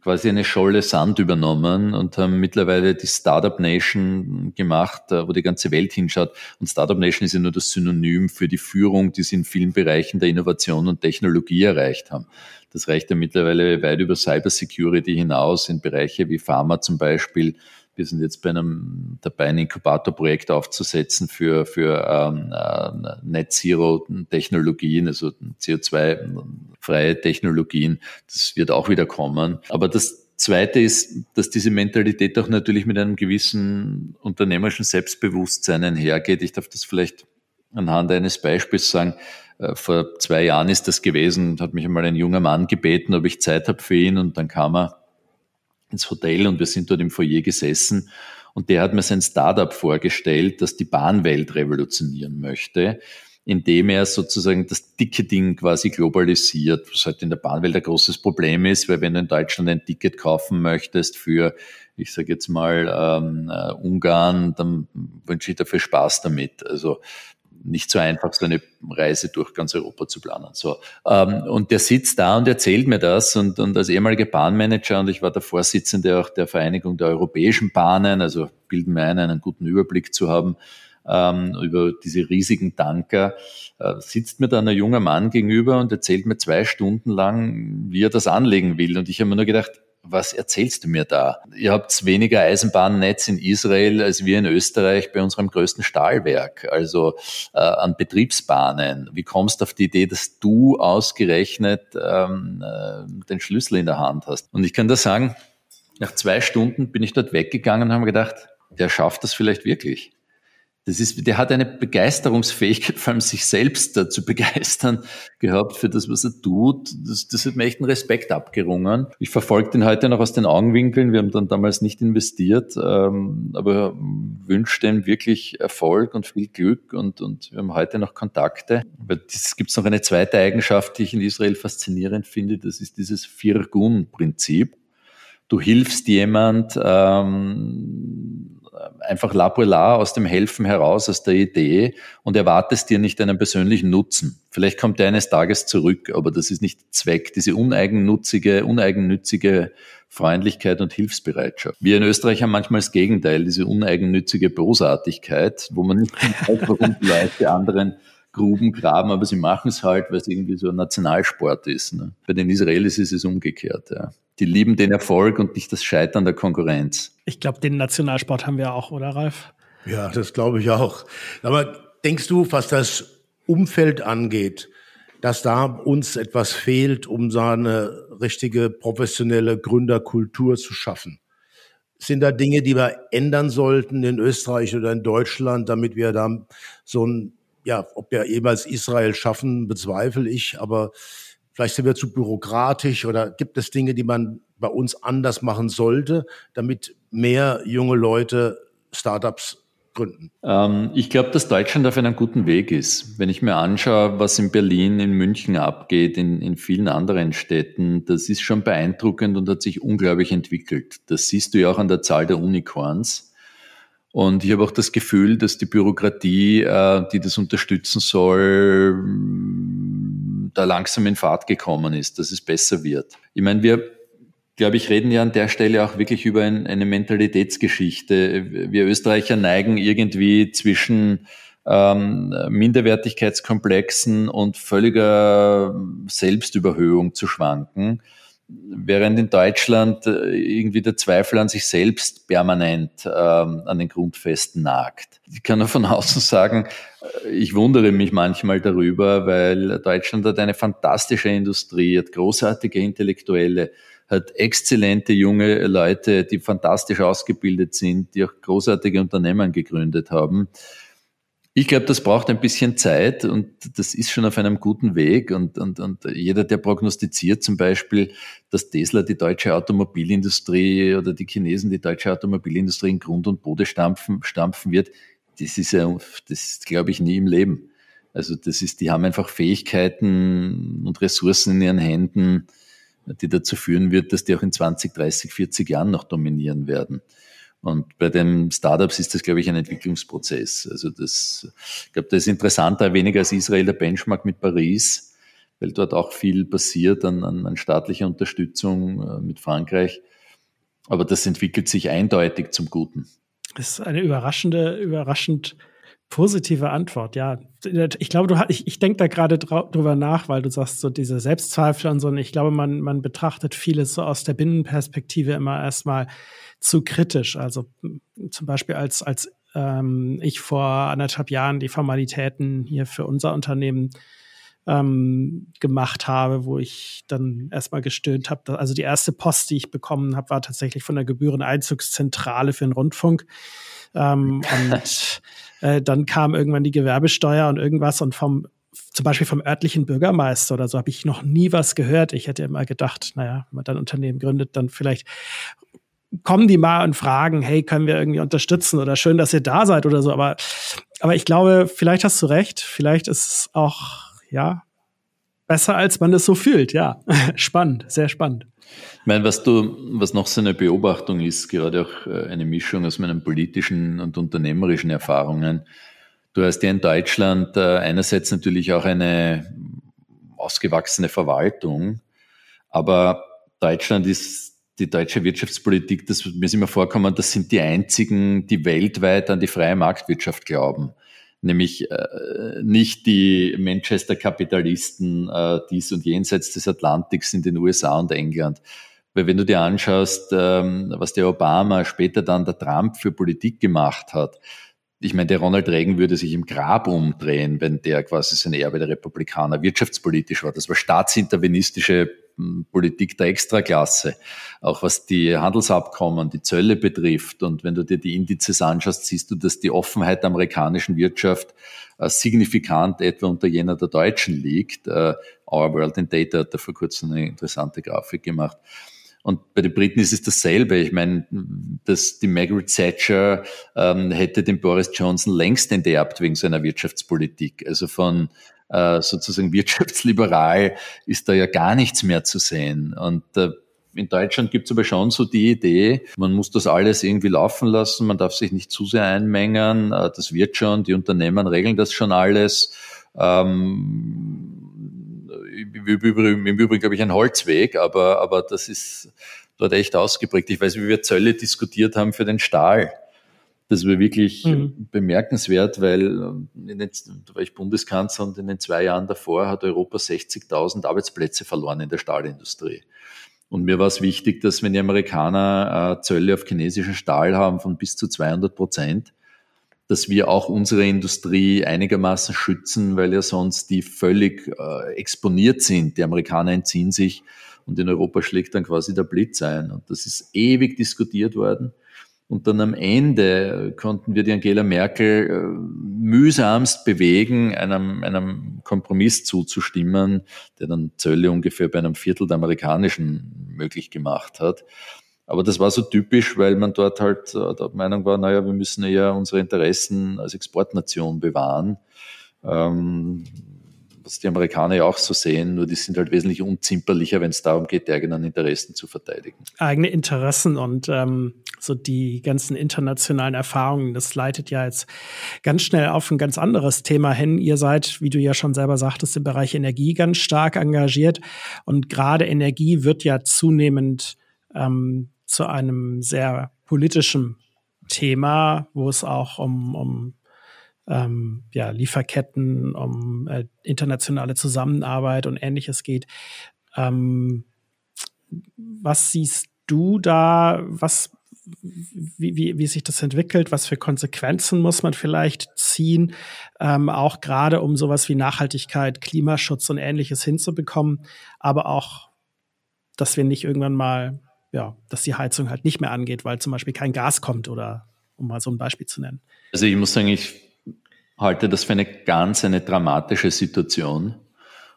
S4: quasi eine Scholle Sand übernommen und haben mittlerweile die Startup Nation gemacht, äh, wo die ganze Welt hinschaut. Und Startup Nation ist ja nur das Synonym für die Führung, die sie in vielen Bereichen der Innovation und Technologie erreicht haben. Das reicht ja mittlerweile weit über Cybersecurity hinaus in Bereiche wie Pharma zum Beispiel, wir sind jetzt bei einem dabei, ein Inkubatorprojekt aufzusetzen für, für ähm, äh, Net Zero Technologien, also CO2-freie Technologien. Das wird auch wieder kommen. Aber das Zweite ist, dass diese Mentalität auch natürlich mit einem gewissen unternehmerischen Selbstbewusstsein einhergeht. Ich darf das vielleicht anhand eines Beispiels sagen. Äh, vor zwei Jahren ist das gewesen, hat mich einmal ein junger Mann gebeten, ob ich Zeit habe für ihn und dann kam er ins Hotel und wir sind dort im Foyer gesessen und der hat mir sein Startup vorgestellt, das die Bahnwelt revolutionieren möchte, indem er sozusagen das Ticketing quasi globalisiert, was halt in der Bahnwelt ein großes Problem ist, weil wenn du in Deutschland ein Ticket kaufen möchtest für, ich sage jetzt mal, ähm, äh, Ungarn, dann wünsche ich dafür Spaß damit. Also nicht so einfach, so eine Reise durch ganz Europa zu planen. So. Ähm, und der sitzt da und erzählt mir das und, und als ehemaliger Bahnmanager und ich war der Vorsitzende auch der Vereinigung der europäischen Bahnen, also bilden wir ein, einen guten Überblick zu haben ähm, über diese riesigen Tanker, äh, sitzt mir da ein junger Mann gegenüber und erzählt mir zwei Stunden lang, wie er das anlegen will. Und ich habe mir nur gedacht, was erzählst du mir da? Ihr habt weniger Eisenbahnnetz in Israel als wir in Österreich bei unserem größten Stahlwerk, also äh, an Betriebsbahnen. Wie kommst du auf die Idee, dass du ausgerechnet ähm, äh, den Schlüssel in der Hand hast? Und ich kann da sagen, nach zwei Stunden bin ich dort weggegangen und habe gedacht, der schafft das vielleicht wirklich. Das ist, der hat eine Begeisterungsfähigkeit, vor allem sich selbst zu begeistern, gehabt für das, was er tut. Das, das hat mir echt einen Respekt abgerungen. Ich verfolge den heute noch aus den Augenwinkeln. Wir haben dann damals nicht investiert, ähm, aber wünsche dem wirklich Erfolg und viel Glück und, und wir haben heute noch Kontakte. Aber es gibt noch eine zweite Eigenschaft, die ich in Israel faszinierend finde. Das ist dieses Firgun-Prinzip. Du hilfst jemand, ähm, einfach la aus dem Helfen heraus, aus der Idee und erwartest dir nicht einen persönlichen Nutzen. Vielleicht kommt er eines Tages zurück, aber das ist nicht Zweck. Diese uneigennutzige, uneigennützige Freundlichkeit und Hilfsbereitschaft. Wir in Österreich haben manchmal das Gegenteil, diese uneigennützige Bosartigkeit, wo man nicht weiß, warum die Leute anderen Gruben graben, aber sie machen es halt, weil es irgendwie so ein Nationalsport ist. Ne? Bei den Israelis ist es umgekehrt. Ja. Die lieben den Erfolg und nicht das Scheitern der Konkurrenz.
S1: Ich glaube, den Nationalsport haben wir auch, oder Ralf?
S3: Ja, das glaube ich auch. Aber denkst du, was das Umfeld angeht, dass da uns etwas fehlt, um so eine richtige professionelle Gründerkultur zu schaffen? Sind da Dinge, die wir ändern sollten in Österreich oder in Deutschland, damit wir da so ein, ja, ob wir jeweils Israel schaffen, bezweifle ich, aber Vielleicht sind wir zu bürokratisch oder gibt es Dinge, die man bei uns anders machen sollte, damit mehr junge Leute Startups gründen?
S4: Ähm, ich glaube, dass Deutschland auf einem guten Weg ist. Wenn ich mir anschaue, was in Berlin, in München abgeht, in, in vielen anderen Städten, das ist schon beeindruckend und hat sich unglaublich entwickelt. Das siehst du ja auch an der Zahl der Unicorns. Und ich habe auch das Gefühl, dass die Bürokratie, äh, die das unterstützen soll, da langsam in Fahrt gekommen ist, dass es besser wird. Ich meine, wir, glaube ich, reden ja an der Stelle auch wirklich über ein, eine Mentalitätsgeschichte. Wir Österreicher neigen irgendwie zwischen ähm, Minderwertigkeitskomplexen und völliger Selbstüberhöhung zu schwanken während in Deutschland äh, irgendwie der Zweifel an sich selbst permanent ähm, an den Grundfesten nagt. Ich kann nur von <laughs> außen sagen, äh, ich wundere mich manchmal darüber, weil Deutschland hat eine fantastische Industrie, hat großartige Intellektuelle, hat exzellente junge Leute, die fantastisch ausgebildet sind, die auch großartige Unternehmen gegründet haben. Ich glaube, das braucht ein bisschen Zeit und das ist schon auf einem guten Weg. Und, und, und jeder, der prognostiziert zum Beispiel, dass Tesla die deutsche Automobilindustrie oder die Chinesen die deutsche Automobilindustrie in Grund und Boden stampfen, stampfen wird, das ist ja, das glaube ich nie im Leben. Also das ist, die haben einfach Fähigkeiten und Ressourcen in ihren Händen, die dazu führen wird, dass die auch in 20, 30, 40 Jahren noch dominieren werden. Und bei den Startups ist das, glaube ich, ein Entwicklungsprozess. Also das, ich glaube, das ist interessanter, weniger als Israel der Benchmark mit Paris, weil dort auch viel passiert an, an, an staatlicher Unterstützung äh, mit Frankreich. Aber das entwickelt sich eindeutig zum Guten.
S1: Das ist eine überraschende, überraschend positive Antwort. Ja, ich glaube, du ich, ich denke da gerade drüber nach, weil du sagst so diese Selbstzweifel und so. Und ich glaube, man man betrachtet vieles so aus der Binnenperspektive immer erstmal zu kritisch. Also zum Beispiel als als ähm, ich vor anderthalb Jahren die Formalitäten hier für unser Unternehmen ähm, gemacht habe, wo ich dann erstmal gestöhnt habe. Also die erste Post, die ich bekommen habe, war tatsächlich von der Gebühreneinzugszentrale für den Rundfunk. Ähm, <laughs> und äh, dann kam irgendwann die Gewerbesteuer und irgendwas und vom zum Beispiel vom örtlichen Bürgermeister oder so habe ich noch nie was gehört. Ich hätte immer gedacht, naja, wenn man dann Unternehmen gründet, dann vielleicht kommen die mal und fragen, hey, können wir irgendwie unterstützen oder schön, dass ihr da seid oder so. Aber, aber ich glaube, vielleicht hast du recht. Vielleicht ist es auch ja, besser als man es so fühlt. Ja, <laughs> spannend, sehr spannend.
S4: Ich meine, was du, was noch so eine Beobachtung ist, gerade auch äh, eine Mischung aus meinen politischen und unternehmerischen Erfahrungen. Du hast ja in Deutschland äh, einerseits natürlich auch eine ausgewachsene Verwaltung, aber Deutschland ist die deutsche Wirtschaftspolitik, das mir immer vorkommen, das sind die einzigen, die weltweit an die freie Marktwirtschaft glauben nämlich äh, nicht die Manchester-Kapitalisten äh, dies und jenseits des Atlantiks in den USA und England. Weil wenn du dir anschaust, ähm, was der Obama, später dann der Trump für Politik gemacht hat, ich meine, der Ronald Reagan würde sich im Grab umdrehen, wenn der quasi sein Erbe der Republikaner wirtschaftspolitisch war. Das war staatsintervenistische Politik der Extraklasse, auch was die Handelsabkommen, die Zölle betrifft. Und wenn du dir die Indizes anschaust, siehst du, dass die Offenheit der amerikanischen Wirtschaft äh, signifikant etwa unter jener der deutschen liegt. Äh, Our World in Data hat da vor kurzem eine interessante Grafik gemacht. Und bei den Briten ist es dasselbe. Ich meine, dass die Margaret Thatcher ähm, hätte den Boris Johnson längst enterbt wegen seiner Wirtschaftspolitik. Also von sozusagen wirtschaftsliberal ist da ja gar nichts mehr zu sehen. Und äh, in Deutschland gibt es aber schon so die Idee, man muss das alles irgendwie laufen lassen, man darf sich nicht zu sehr einmengen, äh, das wird schon, die Unternehmen regeln das schon alles. Ähm, Im Übrigen, glaube ich ein Holzweg, aber, aber das ist dort echt ausgeprägt. Ich weiß, wie wir Zölle diskutiert haben für den Stahl. Das war wirklich mhm. bemerkenswert, weil äh, in den, da war ich Bundeskanzler und in den zwei Jahren davor hat Europa 60.000 Arbeitsplätze verloren in der Stahlindustrie. Und mir war es wichtig, dass wenn die Amerikaner äh, Zölle auf chinesischen Stahl haben von bis zu 200 Prozent, dass wir auch unsere Industrie einigermaßen schützen, weil ja sonst die völlig äh, exponiert sind. Die Amerikaner entziehen sich und in Europa schlägt dann quasi der Blitz ein. Und das ist ewig diskutiert worden. Und dann am Ende konnten wir die Angela Merkel äh, mühsamst bewegen, einem, einem Kompromiss zuzustimmen, der dann Zölle ungefähr bei einem Viertel der amerikanischen möglich gemacht hat. Aber das war so typisch, weil man dort halt äh, der Meinung war, naja, wir müssen ja unsere Interessen als Exportnation bewahren. Ähm, was die Amerikaner ja auch so sehen, nur die sind halt wesentlich unzimperlicher, wenn es darum geht, die eigenen Interessen zu verteidigen.
S1: Eigene Interessen und ähm, so die ganzen internationalen Erfahrungen, das leitet ja jetzt ganz schnell auf ein ganz anderes Thema hin. Ihr seid, wie du ja schon selber sagtest, im Bereich Energie ganz stark engagiert und gerade Energie wird ja zunehmend ähm, zu einem sehr politischen Thema, wo es auch um, um ähm, ja, Lieferketten, um äh, internationale Zusammenarbeit und ähnliches geht. Ähm, was siehst du da? Was, wie, wie, wie sich das entwickelt? Was für Konsequenzen muss man vielleicht ziehen? Ähm, auch gerade um sowas wie Nachhaltigkeit, Klimaschutz und ähnliches hinzubekommen, aber auch, dass wir nicht irgendwann mal, ja, dass die Heizung halt nicht mehr angeht, weil zum Beispiel kein Gas kommt oder um mal so ein Beispiel zu nennen.
S4: Also ich muss sagen, ich halte das für eine ganz eine dramatische Situation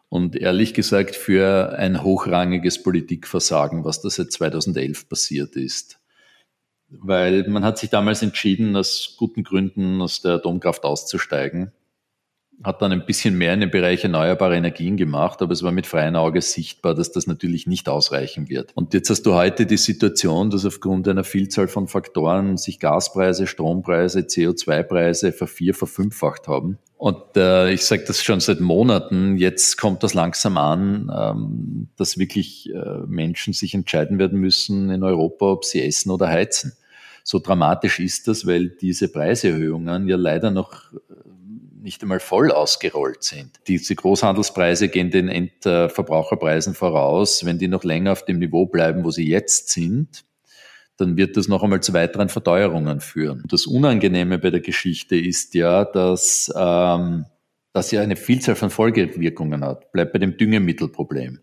S4: und ehrlich gesagt für ein hochrangiges Politikversagen, was da seit 2011 passiert ist. Weil man hat sich damals entschieden, aus guten Gründen aus der Atomkraft auszusteigen. Hat dann ein bisschen mehr in den Bereich erneuerbare Energien gemacht, aber es war mit freiem Auge sichtbar, dass das natürlich nicht ausreichen wird. Und jetzt hast du heute die Situation, dass aufgrund einer Vielzahl von Faktoren sich Gaspreise, Strompreise, CO2-Preise vervier, verfünffacht haben. Und äh, ich sage das schon seit Monaten, jetzt kommt das langsam an, ähm, dass wirklich äh, Menschen sich entscheiden werden müssen in Europa, ob sie essen oder heizen. So dramatisch ist das, weil diese Preiserhöhungen ja leider noch nicht einmal voll ausgerollt sind. Diese Großhandelspreise gehen den Endverbraucherpreisen voraus. Wenn die noch länger auf dem Niveau bleiben, wo sie jetzt sind, dann wird das noch einmal zu weiteren Verteuerungen führen. Das Unangenehme bei der Geschichte ist ja, dass ähm, das ja eine Vielzahl von Folgewirkungen hat. Bleibt bei dem Düngemittelproblem.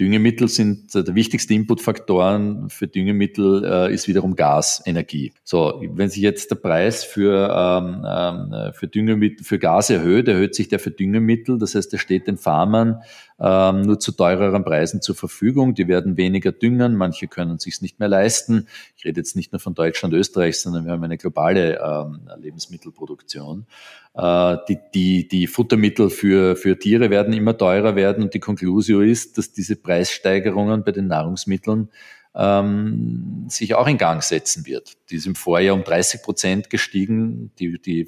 S4: Düngemittel sind äh, der wichtigste Inputfaktoren für Düngemittel äh, ist wiederum Gas, Energie. So, wenn sich jetzt der Preis für, ähm, ähm, für Düngemittel, für Gas erhöht, erhöht sich der für Düngemittel. Das heißt, er steht den Farmern ähm, nur zu teureren Preisen zur Verfügung. Die werden weniger düngen, manche können sich nicht mehr leisten. Ich rede jetzt nicht nur von Deutschland, Österreich, sondern wir haben eine globale ähm, Lebensmittelproduktion. Äh, die, die, die Futtermittel für, für Tiere werden immer teurer werden und die Conclusio ist, dass diese Preissteigerungen bei den Nahrungsmitteln ähm, sich auch in Gang setzen wird. Die ist im Vorjahr um 30 Prozent gestiegen, die, die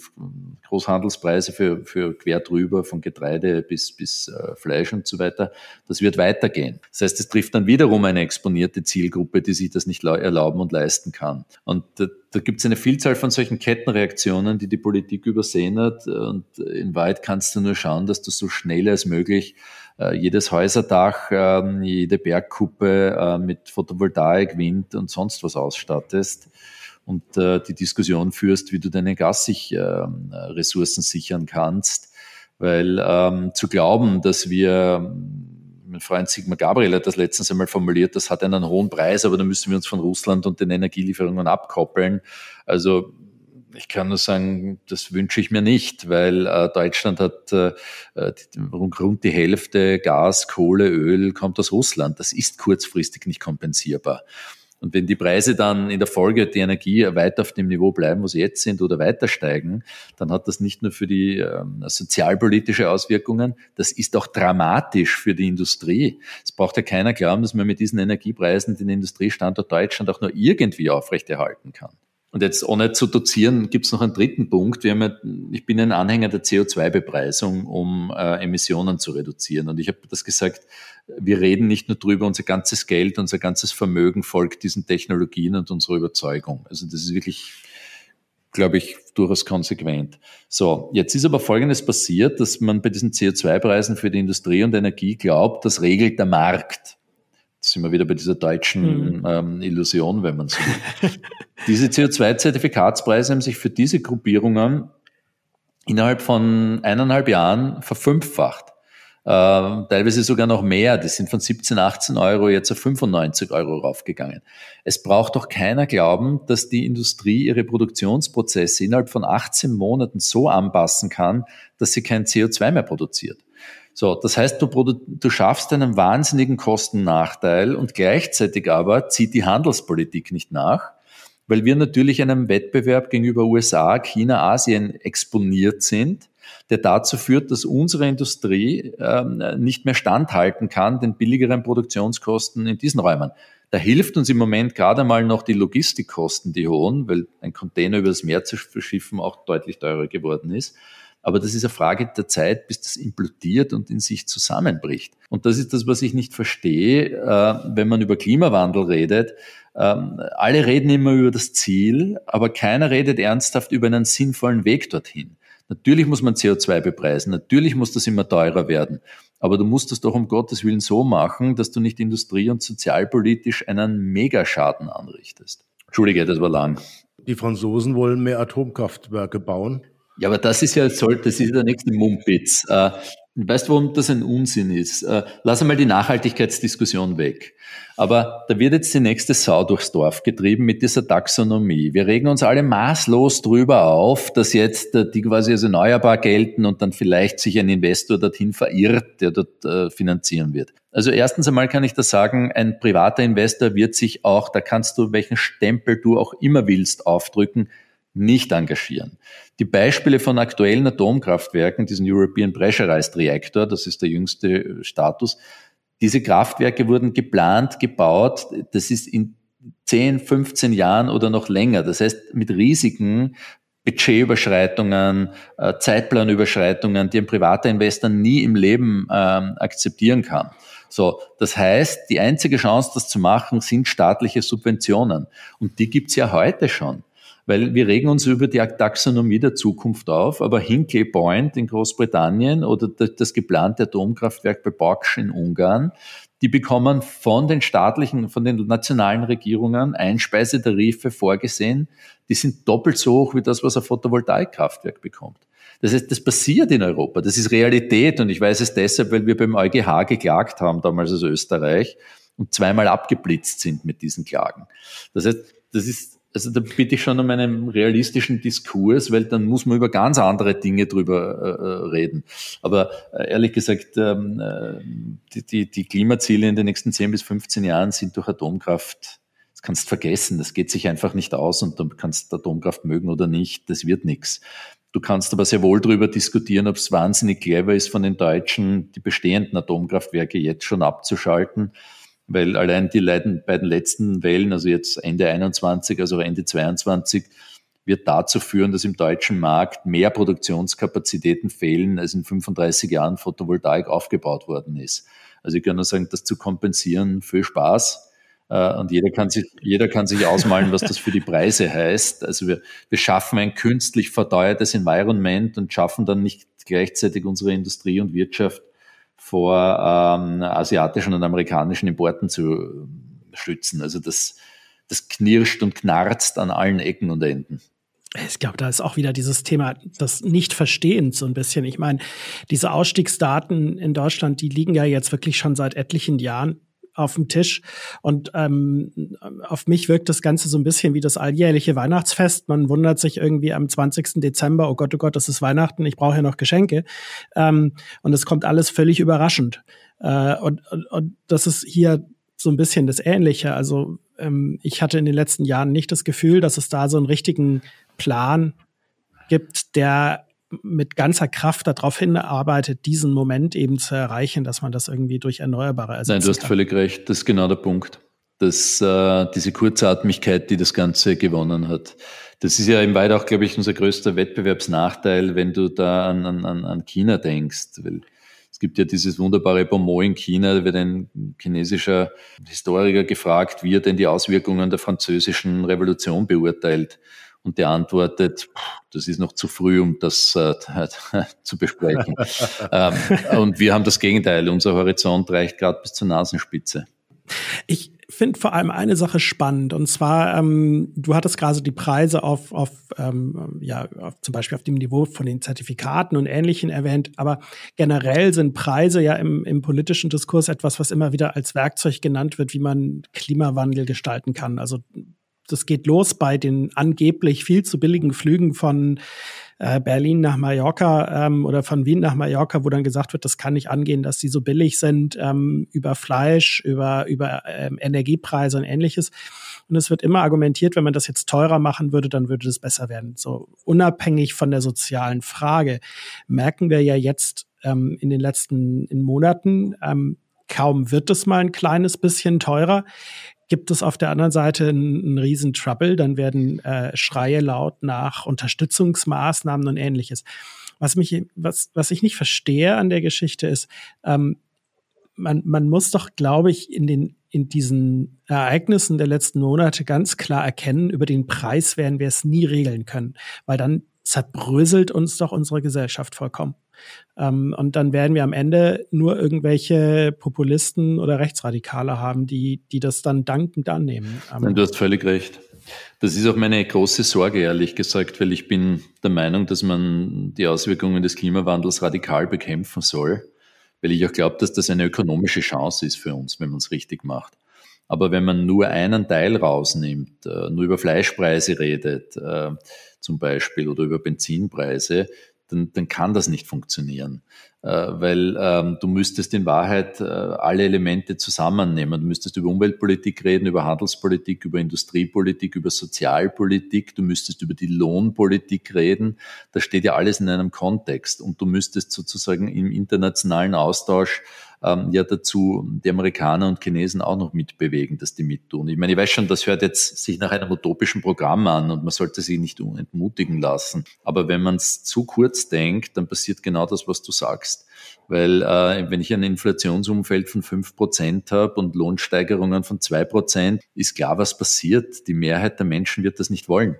S4: Großhandelspreise für, für quer drüber, von Getreide bis, bis äh, Fleisch und so weiter. Das wird weitergehen. Das heißt, es trifft dann wiederum eine exponierte Zielgruppe, die sich das nicht erlauben und leisten kann. Und da, da gibt es eine Vielzahl von solchen Kettenreaktionen, die die Politik übersehen hat. Und in Wahrheit kannst du nur schauen, dass du so schnell als möglich jedes Häuserdach, äh, jede Bergkuppe äh, mit Photovoltaik, Wind und sonst was ausstattest und äh, die Diskussion führst, wie du deine Gasressourcen sichern kannst. Weil ähm, zu glauben, dass wir mein Freund Sigmar Gabriel hat das letztens einmal formuliert, das hat einen hohen Preis, aber da müssen wir uns von Russland und den Energielieferungen abkoppeln. Also ich kann nur sagen, das wünsche ich mir nicht, weil äh, Deutschland hat äh, rund die Hälfte Gas, Kohle, Öl kommt aus Russland. Das ist kurzfristig nicht kompensierbar. Und wenn die Preise dann in der Folge die Energie weiter auf dem Niveau bleiben, wo sie jetzt sind oder weiter steigen, dann hat das nicht nur für die ähm, sozialpolitische Auswirkungen, das ist auch dramatisch für die Industrie. Es braucht ja keiner glauben, dass man mit diesen Energiepreisen den Industriestandort Deutschland auch nur irgendwie aufrechterhalten kann. Und jetzt ohne zu dozieren, gibt es noch einen dritten Punkt. Wir haben ja, ich bin ein Anhänger der CO2-Bepreisung, um äh, Emissionen zu reduzieren. Und ich habe das gesagt, wir reden nicht nur drüber, unser ganzes Geld, unser ganzes Vermögen folgt diesen Technologien und unserer Überzeugung. Also das ist wirklich, glaube ich, durchaus konsequent. So, jetzt ist aber Folgendes passiert, dass man bei diesen CO2-Preisen für die Industrie und Energie glaubt, das regelt der Markt sind wir wieder bei dieser deutschen mhm. ähm, Illusion, wenn man so will. diese CO2-Zertifikatspreise haben sich für diese Gruppierungen innerhalb von eineinhalb Jahren verfünffacht. Ähm, teilweise sogar noch mehr. Die sind von 17, 18 Euro jetzt auf 95 Euro raufgegangen. Es braucht doch keiner glauben, dass die Industrie ihre Produktionsprozesse innerhalb von 18 Monaten so anpassen kann, dass sie kein CO2 mehr produziert. So, das heißt, du, du schaffst einen wahnsinnigen Kostennachteil und gleichzeitig aber zieht die Handelspolitik nicht nach, weil wir natürlich einem Wettbewerb gegenüber USA, China, Asien exponiert sind, der dazu führt, dass unsere Industrie ähm, nicht mehr standhalten kann den billigeren Produktionskosten in diesen Räumen. Da hilft uns im Moment gerade mal noch die Logistikkosten, die hohen, weil ein Container über das Meer zu verschiffen auch deutlich teurer geworden ist. Aber das ist eine Frage der Zeit, bis das implodiert und in sich zusammenbricht. Und das ist das, was ich nicht verstehe, äh, wenn man über Klimawandel redet. Ähm, alle reden immer über das Ziel, aber keiner redet ernsthaft über einen sinnvollen Weg dorthin. Natürlich muss man CO2 bepreisen, natürlich muss das immer teurer werden. Aber du musst das doch um Gottes Willen so machen, dass du nicht industrie- und sozialpolitisch einen Megaschaden anrichtest. Entschuldige, das war lang.
S3: Die Franzosen wollen mehr Atomkraftwerke bauen.
S4: Ja, aber das ist ja, das ist der nächste Mumpitz. Äh, weißt du, warum das ein Unsinn ist? Äh, lass einmal die Nachhaltigkeitsdiskussion weg. Aber da wird jetzt die nächste Sau durchs Dorf getrieben mit dieser Taxonomie. Wir regen uns alle maßlos drüber auf, dass jetzt äh, die quasi als erneuerbar gelten und dann vielleicht sich ein Investor dorthin verirrt, der dort finanzieren wird. Also erstens einmal kann ich das sagen, ein privater Investor wird sich auch, da kannst du welchen Stempel du auch immer willst, aufdrücken, nicht engagieren. Die Beispiele von aktuellen Atomkraftwerken, diesen European Pressurized Reactor, das ist der jüngste Status, diese Kraftwerke wurden geplant, gebaut, das ist in 10, 15 Jahren oder noch länger. Das heißt, mit riesigen Budgetüberschreitungen, äh, Zeitplanüberschreitungen, die ein privater Investor nie im Leben ähm, akzeptieren kann. So, das heißt, die einzige Chance, das zu machen, sind staatliche Subventionen. Und die gibt's ja heute schon weil wir regen uns über die Taxonomie der Zukunft auf, aber Hinkley Point in Großbritannien oder das geplante Atomkraftwerk bei Baksch in Ungarn, die bekommen von den staatlichen, von den nationalen Regierungen Einspeisetarife vorgesehen, die sind doppelt so hoch wie das, was ein Photovoltaikkraftwerk bekommt. Das heißt, das passiert in Europa, das ist Realität und ich weiß es deshalb, weil wir beim EuGH geklagt haben, damals als Österreich, und zweimal abgeblitzt sind mit diesen Klagen. Das heißt, das ist also da bitte ich schon um einen realistischen Diskurs, weil dann muss man über ganz andere Dinge drüber äh, äh reden. Aber äh, ehrlich gesagt, ähm, äh, die, die, die Klimaziele in den nächsten 10 bis 15 Jahren sind durch Atomkraft, das kannst vergessen, das geht sich einfach nicht aus und du kannst Atomkraft mögen oder nicht, das wird nichts. Du kannst aber sehr wohl darüber diskutieren, ob es wahnsinnig clever ist, von den Deutschen die bestehenden Atomkraftwerke jetzt schon abzuschalten weil allein die beiden letzten Wellen, also jetzt Ende 21, also Ende 22, wird dazu führen, dass im deutschen Markt mehr Produktionskapazitäten fehlen, als in 35 Jahren Photovoltaik aufgebaut worden ist. Also ich kann nur sagen, das zu kompensieren, viel Spaß. Äh, und jeder kann sich, jeder kann sich ausmalen, was das für die Preise heißt. Also wir, wir schaffen ein künstlich verteuertes Environment und schaffen dann nicht gleichzeitig unsere Industrie und Wirtschaft vor ähm, asiatischen und amerikanischen Importen zu schützen. Also das, das knirscht und knarzt an allen Ecken und Enden.
S1: Ich glaube, da ist auch wieder dieses Thema das Nicht-Verstehens so ein bisschen. Ich meine, diese Ausstiegsdaten in Deutschland, die liegen ja jetzt wirklich schon seit etlichen Jahren auf dem Tisch. Und ähm, auf mich wirkt das Ganze so ein bisschen wie das alljährliche Weihnachtsfest. Man wundert sich irgendwie am 20. Dezember, oh Gott, oh Gott, das ist Weihnachten, ich brauche ja noch Geschenke. Ähm, und es kommt alles völlig überraschend. Äh, und, und, und das ist hier so ein bisschen das Ähnliche. Also ähm, ich hatte in den letzten Jahren nicht das Gefühl, dass es da so einen richtigen Plan gibt, der mit ganzer Kraft darauf hinarbeitet, diesen Moment eben zu erreichen, dass man das irgendwie durch Erneuerbare ersetzt.
S4: Nein, du hast kann. völlig recht. Das ist genau der Punkt. Dass äh, diese Kurzatmigkeit, die das Ganze gewonnen hat. Das ist ja im Weit auch, glaube ich, unser größter Wettbewerbsnachteil, wenn du da an, an, an China denkst. Weil es gibt ja dieses wunderbare Bonmot in China, da wird ein chinesischer Historiker gefragt, wie er denn die Auswirkungen der französischen Revolution beurteilt. Und der antwortet, das ist noch zu früh, um das äh, <laughs> zu besprechen. <laughs> ähm, und wir haben das Gegenteil. Unser Horizont reicht gerade bis zur Nasenspitze.
S1: Ich finde vor allem eine Sache spannend und zwar, ähm, du hattest gerade die Preise auf, auf ähm, ja, auf, zum Beispiel auf dem Niveau von den Zertifikaten und Ähnlichen erwähnt, aber generell sind Preise ja im, im politischen Diskurs etwas, was immer wieder als Werkzeug genannt wird, wie man Klimawandel gestalten kann. Also das geht los bei den angeblich viel zu billigen Flügen von äh, Berlin nach Mallorca ähm, oder von Wien nach Mallorca, wo dann gesagt wird, das kann nicht angehen, dass die so billig sind, ähm, über Fleisch, über, über ähm, Energiepreise und ähnliches. Und es wird immer argumentiert, wenn man das jetzt teurer machen würde, dann würde das besser werden. So unabhängig von der sozialen Frage merken wir ja jetzt ähm, in den letzten in Monaten, ähm, kaum wird es mal ein kleines bisschen teurer, gibt es auf der anderen Seite einen, einen riesen Trouble, dann werden äh, Schreie laut nach Unterstützungsmaßnahmen und ähnliches. Was mich, was, was ich nicht verstehe an der Geschichte ist, ähm, man, man muss doch, glaube ich, in den in diesen Ereignissen der letzten Monate ganz klar erkennen, über den Preis werden wir es nie regeln können, weil dann zerbröselt uns doch unsere Gesellschaft vollkommen. Ähm, und dann werden wir am Ende nur irgendwelche Populisten oder Rechtsradikale haben, die, die das dann dankend annehmen.
S4: Ähm, du hast völlig recht. Das ist auch meine große Sorge, ehrlich gesagt, weil ich bin der Meinung, dass man die Auswirkungen des Klimawandels radikal bekämpfen soll, weil ich auch glaube, dass das eine ökonomische Chance ist für uns, wenn man es richtig macht. Aber wenn man nur einen Teil rausnimmt, äh, nur über Fleischpreise redet, äh, zum Beispiel, oder über Benzinpreise, dann, dann kann das nicht funktionieren. Äh, weil ähm, du müsstest in Wahrheit äh, alle Elemente zusammennehmen. Du müsstest über Umweltpolitik reden, über Handelspolitik, über Industriepolitik, über Sozialpolitik, du müsstest über die Lohnpolitik reden. Das steht ja alles in einem Kontext und du müsstest sozusagen im internationalen Austausch ähm, ja dazu die Amerikaner und Chinesen auch noch mitbewegen, dass die mittun. Ich meine, ich weiß schon, das hört jetzt sich nach einem utopischen Programm an und man sollte sich nicht entmutigen lassen. Aber wenn man es zu kurz denkt, dann passiert genau das, was du sagst. Weil äh, wenn ich ein Inflationsumfeld von fünf Prozent habe und Lohnsteigerungen von zwei Prozent, ist klar, was passiert. Die Mehrheit der Menschen wird das nicht wollen.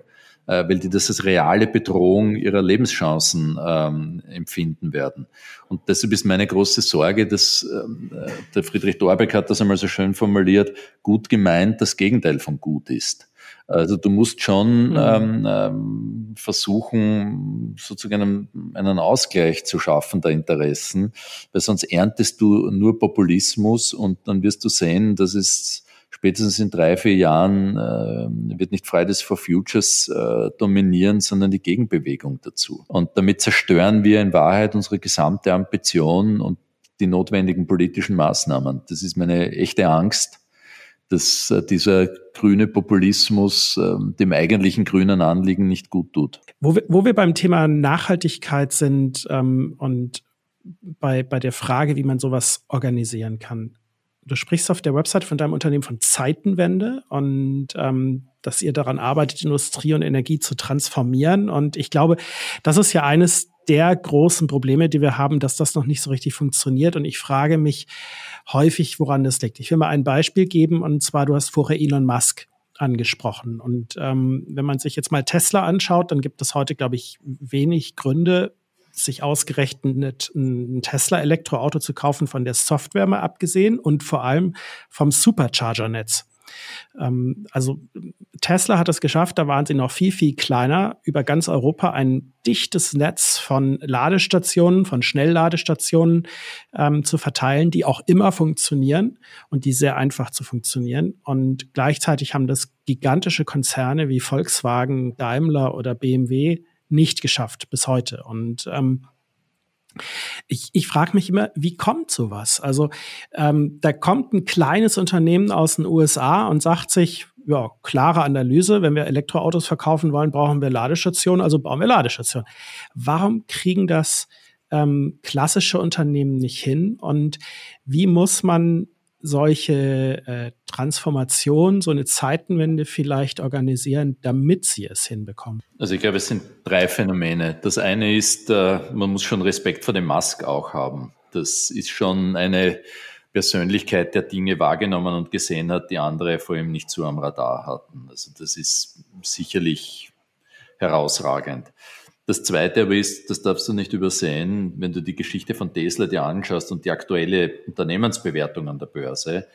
S4: Äh, weil die das als reale Bedrohung ihrer Lebenschancen ähm, empfinden werden. Und deshalb ist meine große Sorge, dass ähm, äh, der Friedrich Dorbeck hat das einmal so schön formuliert, gut gemeint das Gegenteil von gut ist. Also du musst schon mhm. ähm, ähm, versuchen, sozusagen einen, einen Ausgleich zu schaffen der Interessen, weil sonst erntest du nur Populismus und dann wirst du sehen, dass es spätestens in drei, vier Jahren äh, wird nicht Fridays for Futures äh, dominieren, sondern die Gegenbewegung dazu. Und damit zerstören wir in Wahrheit unsere gesamte Ambition und die notwendigen politischen Maßnahmen. Das ist meine echte Angst, dass äh, dieser grüne Populismus äh, dem eigentlichen grünen Anliegen nicht gut tut.
S1: Wo wir, wo wir beim Thema Nachhaltigkeit sind ähm, und bei, bei der Frage, wie man sowas organisieren kann du sprichst auf der Website von deinem Unternehmen von Zeitenwende und ähm, dass ihr daran arbeitet, Industrie und Energie zu transformieren. Und ich glaube, das ist ja eines der großen Probleme, die wir haben, dass das noch nicht so richtig funktioniert. Und ich frage mich häufig, woran das liegt. Ich will mal ein Beispiel geben, und zwar, du hast vorher Elon Musk angesprochen. Und ähm, wenn man sich jetzt mal Tesla anschaut, dann gibt es heute, glaube ich, wenig Gründe, sich ausgerechnet ein Tesla-Elektroauto zu kaufen, von der Software mal abgesehen und vor allem vom Supercharger-Netz. Ähm, also Tesla hat es geschafft, da waren sie noch viel, viel kleiner, über ganz Europa ein dichtes Netz von Ladestationen, von Schnellladestationen ähm, zu verteilen, die auch immer funktionieren und die sehr einfach zu funktionieren. Und gleichzeitig haben das gigantische Konzerne wie Volkswagen, Daimler oder BMW nicht geschafft bis heute. Und ähm, ich, ich frage mich immer, wie kommt sowas? Also ähm, da kommt ein kleines Unternehmen aus den USA und sagt sich, ja, klare Analyse, wenn wir Elektroautos verkaufen wollen, brauchen wir Ladestationen, also bauen wir Ladestationen. Warum kriegen das ähm, klassische Unternehmen nicht hin? Und wie muss man solche äh, Transformationen, so eine Zeitenwende vielleicht organisieren, damit sie es hinbekommen?
S4: Also ich glaube, es sind drei Phänomene. Das eine ist, äh, man muss schon Respekt vor dem Mask auch haben. Das ist schon eine Persönlichkeit, der Dinge wahrgenommen und gesehen hat, die andere vor ihm nicht so am Radar hatten. Also das ist sicherlich herausragend. Das Zweite aber ist, das darfst du nicht übersehen, wenn du die Geschichte von Tesla dir anschaust und die aktuelle Unternehmensbewertung an der Börse.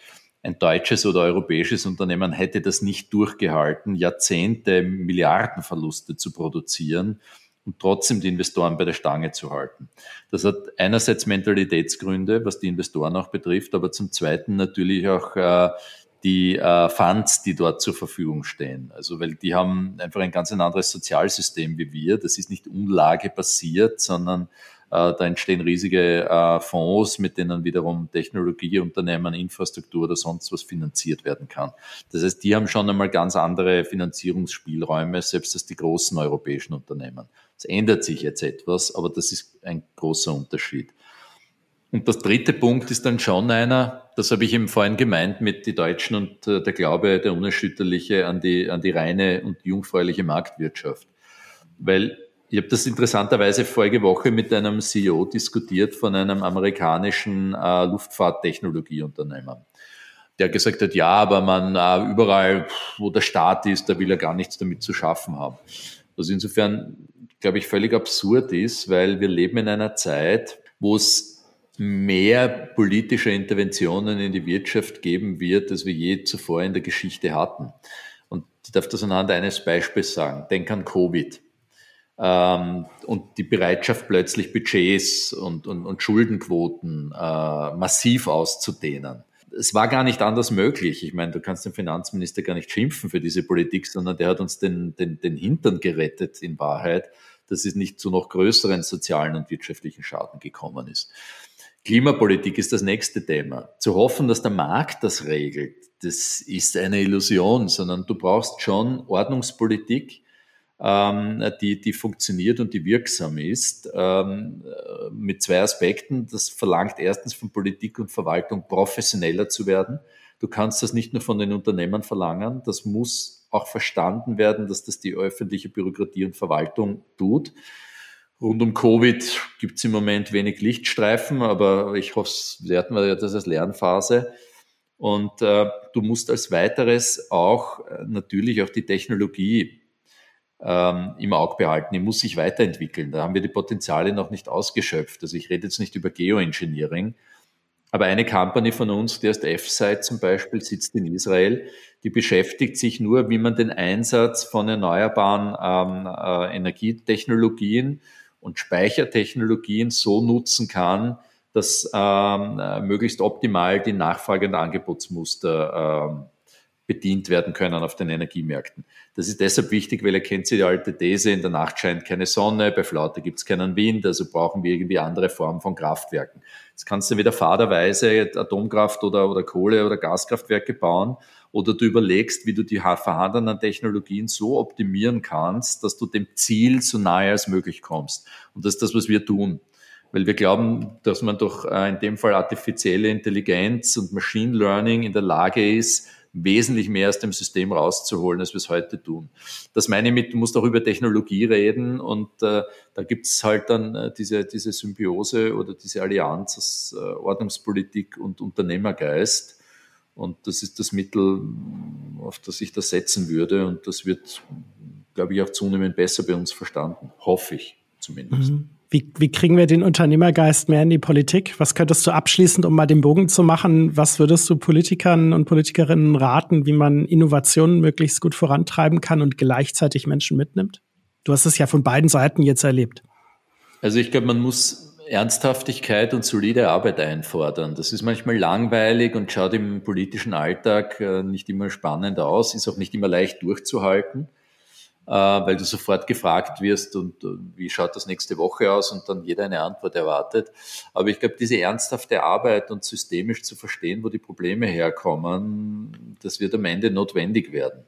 S4: Ein deutsches oder europäisches Unternehmen hätte das nicht durchgehalten, Jahrzehnte Milliardenverluste zu produzieren und trotzdem die Investoren bei der Stange zu halten. Das hat einerseits Mentalitätsgründe, was die Investoren auch betrifft, aber zum Zweiten natürlich auch äh, die äh, Funds, die dort zur Verfügung stehen. Also weil die haben einfach ein ganz ein anderes Sozialsystem wie wir. Das ist nicht umlagebasiert, sondern äh, da entstehen riesige äh, Fonds, mit denen wiederum Technologieunternehmen, Infrastruktur oder sonst was finanziert werden kann. Das heißt, die haben schon einmal ganz andere Finanzierungsspielräume, selbst als die großen europäischen Unternehmen. Es ändert sich jetzt etwas, aber das ist ein großer Unterschied. Und das dritte Punkt ist dann schon einer, das habe ich eben vorhin gemeint mit die Deutschen und äh, der Glaube, der unerschütterliche an die, an die reine und jungfräuliche Marktwirtschaft. Weil ich habe das interessanterweise vorige Woche mit einem CEO diskutiert von einem amerikanischen äh, Luftfahrttechnologieunternehmen. Der gesagt hat, ja, aber man äh, überall, wo der Staat ist, da will er gar nichts damit zu schaffen haben. Was insofern, glaube ich, völlig absurd ist, weil wir leben in einer Zeit, wo es mehr politische Interventionen in die Wirtschaft geben wird, als wir je zuvor in der Geschichte hatten. Und ich darf das anhand eines Beispiels sagen. Denk an Covid. Ähm, und die Bereitschaft, plötzlich Budgets und, und, und Schuldenquoten äh, massiv auszudehnen. Es war gar nicht anders möglich. Ich meine, du kannst den Finanzminister gar nicht schimpfen für diese Politik, sondern der hat uns den, den, den Hintern gerettet in Wahrheit dass es nicht zu noch größeren sozialen und wirtschaftlichen Schaden gekommen ist. Klimapolitik ist das nächste Thema. Zu hoffen, dass der Markt das regelt, das ist eine Illusion, sondern du brauchst schon Ordnungspolitik, ähm, die, die funktioniert und die wirksam ist, ähm, mit zwei Aspekten. Das verlangt erstens von Politik und Verwaltung professioneller zu werden. Du kannst das nicht nur von den Unternehmern verlangen, das muss auch verstanden werden, dass das die öffentliche Bürokratie und Verwaltung tut. Rund um Covid gibt es im Moment wenig Lichtstreifen, aber ich hoffe, wir ja das als Lernphase. Und äh, du musst als weiteres auch äh, natürlich auch die Technologie ähm, im Auge behalten. Die muss sich weiterentwickeln. Da haben wir die Potenziale noch nicht ausgeschöpft. Also ich rede jetzt nicht über Geoengineering, aber eine Company von uns, die heißt F-Site zum Beispiel, sitzt in Israel, die beschäftigt sich nur, wie man den Einsatz von erneuerbaren ähm, äh, Energietechnologien und Speichertechnologien so nutzen kann, dass ähm, äh, möglichst optimal die Nachfrage- und Angebotsmuster ähm, bedient werden können auf den Energiemärkten. Das ist deshalb wichtig, weil ihr kennt die alte These, in der Nacht scheint keine Sonne, bei Flaute gibt es keinen Wind, also brauchen wir irgendwie andere Formen von Kraftwerken. Jetzt kannst du wieder faderweise Atomkraft oder, oder Kohle- oder Gaskraftwerke bauen oder du überlegst, wie du die vorhandenen Technologien so optimieren kannst, dass du dem Ziel so nahe als möglich kommst. Und das ist das, was wir tun weil wir glauben, dass man durch äh, in dem Fall artifizielle Intelligenz und Machine Learning in der Lage ist, wesentlich mehr aus dem System rauszuholen, als wir es heute tun. Das meine ich mit, du musst auch über Technologie reden und äh, da gibt es halt dann äh, diese, diese Symbiose oder diese Allianz aus äh, Ordnungspolitik und Unternehmergeist. Und das ist das Mittel, auf das ich das setzen würde. Und das wird, glaube ich, auch zunehmend besser bei uns verstanden. Hoffe ich zumindest. Mhm.
S1: Wie, wie kriegen wir den Unternehmergeist mehr in die Politik? Was könntest du abschließend, um mal den Bogen zu machen, was würdest du Politikern und Politikerinnen raten, wie man Innovationen möglichst gut vorantreiben kann und gleichzeitig Menschen mitnimmt? Du hast es ja von beiden Seiten jetzt erlebt.
S4: Also ich glaube, man muss Ernsthaftigkeit und solide Arbeit einfordern. Das ist manchmal langweilig und schaut im politischen Alltag äh, nicht immer spannend aus, ist auch nicht immer leicht durchzuhalten. Äh, weil du sofort gefragt wirst und äh, wie schaut das nächste Woche aus und dann jeder eine Antwort erwartet. Aber ich glaube, diese ernsthafte Arbeit und systemisch zu verstehen, wo die Probleme herkommen, das wird am Ende notwendig werden.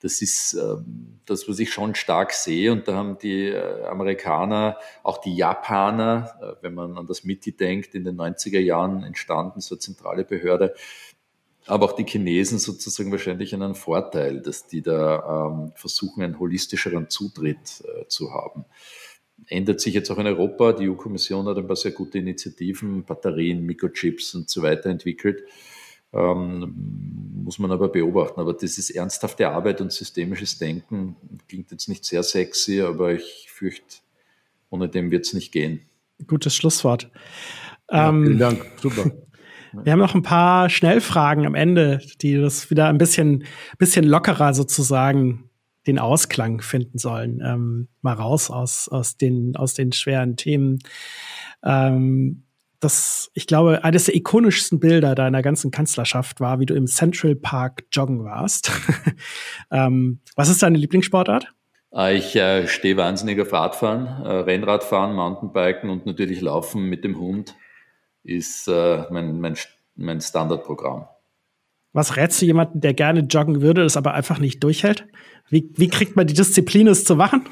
S4: Das ist ähm, das, was ich schon stark sehe. Und da haben die äh, Amerikaner, auch die Japaner, wenn man an das MITI denkt, in den 90er Jahren entstanden, so eine zentrale Behörde, aber auch die Chinesen sozusagen wahrscheinlich einen Vorteil, dass die da ähm, versuchen, einen holistischeren Zutritt äh, zu haben. Ändert sich jetzt auch in Europa. Die EU-Kommission hat ein paar sehr gute Initiativen, Batterien, Mikrochips und so weiter entwickelt. Ähm, muss man aber beobachten. Aber das ist ernsthafte Arbeit und systemisches Denken. Klingt jetzt nicht sehr sexy, aber ich fürchte, ohne dem wird es nicht gehen.
S1: Gutes Schlusswort.
S3: Ja, ähm, vielen Dank, super. <laughs>
S1: Wir haben noch ein paar Schnellfragen am Ende, die das wieder ein bisschen, bisschen lockerer sozusagen den Ausklang finden sollen. Ähm, mal raus aus, aus, den, aus den schweren Themen. Ähm, das, ich glaube, eines der ikonischsten Bilder deiner ganzen Kanzlerschaft war, wie du im Central Park joggen warst. <laughs> ähm, was ist deine Lieblingssportart?
S4: Ah, ich äh, stehe wahnsinnig auf Radfahren, äh, Rennradfahren, Mountainbiken und natürlich Laufen mit dem Hund ist äh, mein, mein, mein Standardprogramm.
S1: Was rätst du jemanden, der gerne joggen würde, das aber einfach nicht durchhält? Wie, wie kriegt man die Disziplin, es zu machen?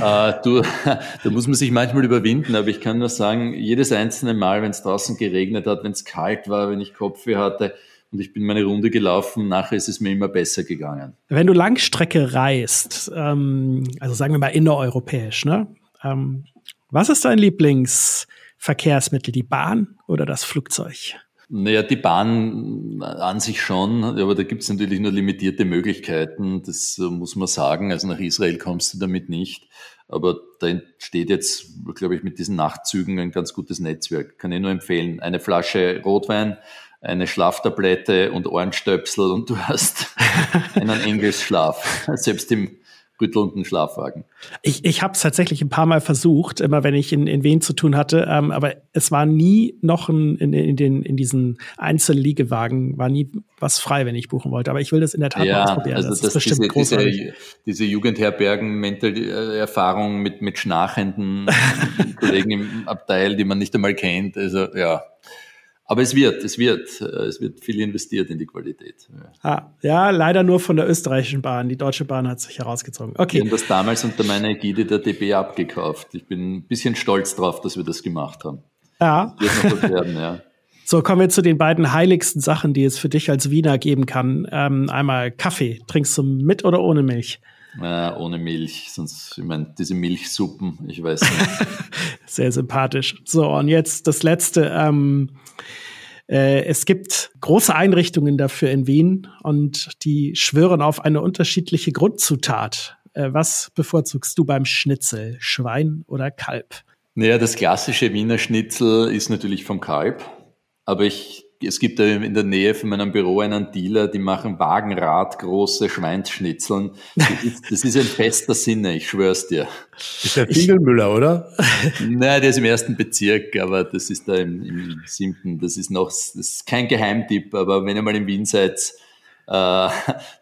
S4: Äh, <laughs> du, <laughs> da muss man sich manchmal überwinden, aber ich kann nur sagen, jedes einzelne Mal, wenn es draußen geregnet hat, wenn es kalt war, wenn ich Kopfweh hatte und ich bin meine Runde gelaufen, nachher ist es mir immer besser gegangen.
S1: Wenn du Langstrecke reist, ähm, also sagen wir mal innereuropäisch, ne? Ähm, was ist dein Lieblings- Verkehrsmittel, die Bahn oder das Flugzeug?
S4: Naja, die Bahn an sich schon, aber da gibt es natürlich nur limitierte Möglichkeiten, das muss man sagen. Also nach Israel kommst du damit nicht. Aber da entsteht jetzt, glaube ich, mit diesen Nachtzügen ein ganz gutes Netzwerk. Kann ich nur empfehlen. Eine Flasche Rotwein, eine Schlaftablette und Ohrenstöpsel und du hast <laughs> einen Engelsschlaf. Selbst im rüttelnden Schlafwagen.
S1: Ich, ich habe es tatsächlich ein paar Mal versucht, immer wenn ich in, in Wien zu tun hatte, ähm, aber es war nie noch ein, in, in, den, in diesen Einzelliegewagen, war nie was frei, wenn ich buchen wollte. Aber ich will das in der Tat
S4: ja,
S1: mal ausprobieren.
S4: Also das, das ist bestimmt diese, großartig. Diese, diese Jugendherbergen-Erfahrung mit, mit schnarchenden <laughs> Kollegen im Abteil, die man nicht einmal kennt. Also ja, aber es wird, es wird, äh, es wird viel investiert in die Qualität.
S1: Ah, ja, leider nur von der österreichischen Bahn. Die deutsche Bahn hat sich herausgezogen. Okay.
S4: Wir haben das damals unter meiner Ägide der DB abgekauft. Ich bin ein bisschen stolz drauf, dass wir das gemacht haben.
S1: Ja.
S4: Das wird noch was werden, ja. <laughs>
S1: So, kommen wir zu den beiden heiligsten Sachen, die es für dich als Wiener geben kann. Ähm, einmal Kaffee. Trinkst du mit oder ohne Milch?
S4: Äh, ohne Milch, sonst, ich meine, diese Milchsuppen, ich weiß nicht. <laughs>
S1: Sehr sympathisch. So, und jetzt das letzte. Ähm, äh, es gibt große Einrichtungen dafür in Wien und die schwören auf eine unterschiedliche Grundzutat. Äh, was bevorzugst du beim Schnitzel? Schwein oder Kalb?
S4: Naja, das klassische Wiener Schnitzel ist natürlich vom Kalb. Aber ich es gibt da in der Nähe von meinem Büro einen Dealer, die machen wagenradgroße Schweinsschnitzeln. Das ist, das ist ein fester Sinne, ich schwör's dir.
S3: Ist der Fingelmüller, oder?
S4: Nein, der ist im ersten Bezirk, aber das ist da im, im siebten. Das ist noch, das ist kein Geheimtipp, aber wenn ihr mal in Wien seid, äh,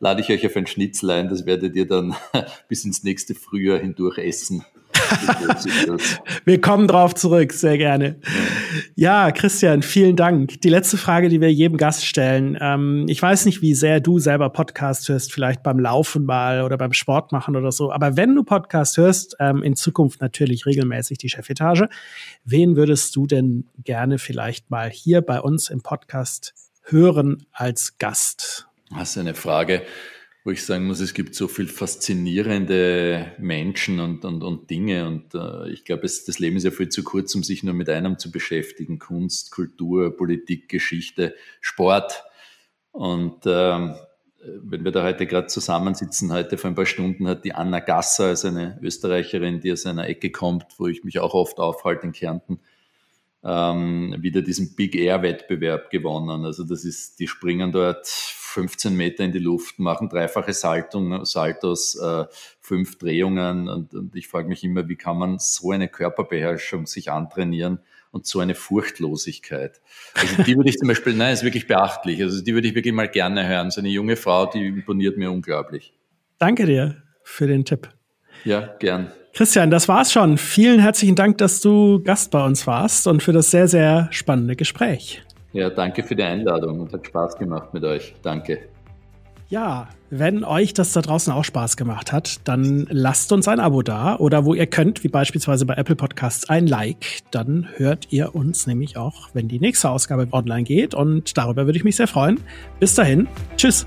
S4: lade ich euch auf ein Schnitzel ein. Das werdet ihr dann <laughs> bis ins nächste Frühjahr hindurch essen. <laughs>
S1: wir kommen drauf zurück, sehr gerne. Ja, Christian, vielen Dank. Die letzte Frage, die wir jedem Gast stellen. Ähm, ich weiß nicht, wie sehr du selber Podcast hörst, vielleicht beim Laufen mal oder beim Sport machen oder so. Aber wenn du Podcast hörst, ähm, in Zukunft natürlich regelmäßig die Chefetage, wen würdest du denn gerne vielleicht mal hier bei uns im Podcast hören als Gast?
S4: Das ist eine Frage wo ich sagen muss, es gibt so viel faszinierende Menschen und, und, und Dinge und äh, ich glaube, das Leben ist ja viel zu kurz, um sich nur mit einem zu beschäftigen. Kunst, Kultur, Politik, Geschichte, Sport. Und ähm, wenn wir da heute gerade zusammensitzen, heute vor ein paar Stunden hat die Anna Gasser, also eine Österreicherin, die aus einer Ecke kommt, wo ich mich auch oft aufhalte in Kärnten, ähm, wieder diesen Big Air Wettbewerb gewonnen. Also das ist, die springen dort 15 Meter in die Luft, machen dreifache Saltung, Saltos, äh, fünf Drehungen und, und ich frage mich immer, wie kann man so eine Körperbeherrschung sich antrainieren und so eine Furchtlosigkeit. Also die würde ich zum Beispiel, nein, ist wirklich beachtlich. Also die würde ich wirklich mal gerne hören. So eine junge Frau, die imponiert mir unglaublich.
S1: Danke dir für den Tipp.
S4: Ja, gern.
S1: Christian, das war's schon. Vielen herzlichen Dank, dass du Gast bei uns warst und für das sehr, sehr spannende Gespräch.
S4: Ja, danke für die Einladung und hat Spaß gemacht mit euch. Danke.
S1: Ja, wenn euch das da draußen auch Spaß gemacht hat, dann lasst uns ein Abo da oder wo ihr könnt, wie beispielsweise bei Apple Podcasts, ein Like. Dann hört ihr uns nämlich auch, wenn die nächste Ausgabe online geht und darüber würde ich mich sehr freuen. Bis dahin, tschüss.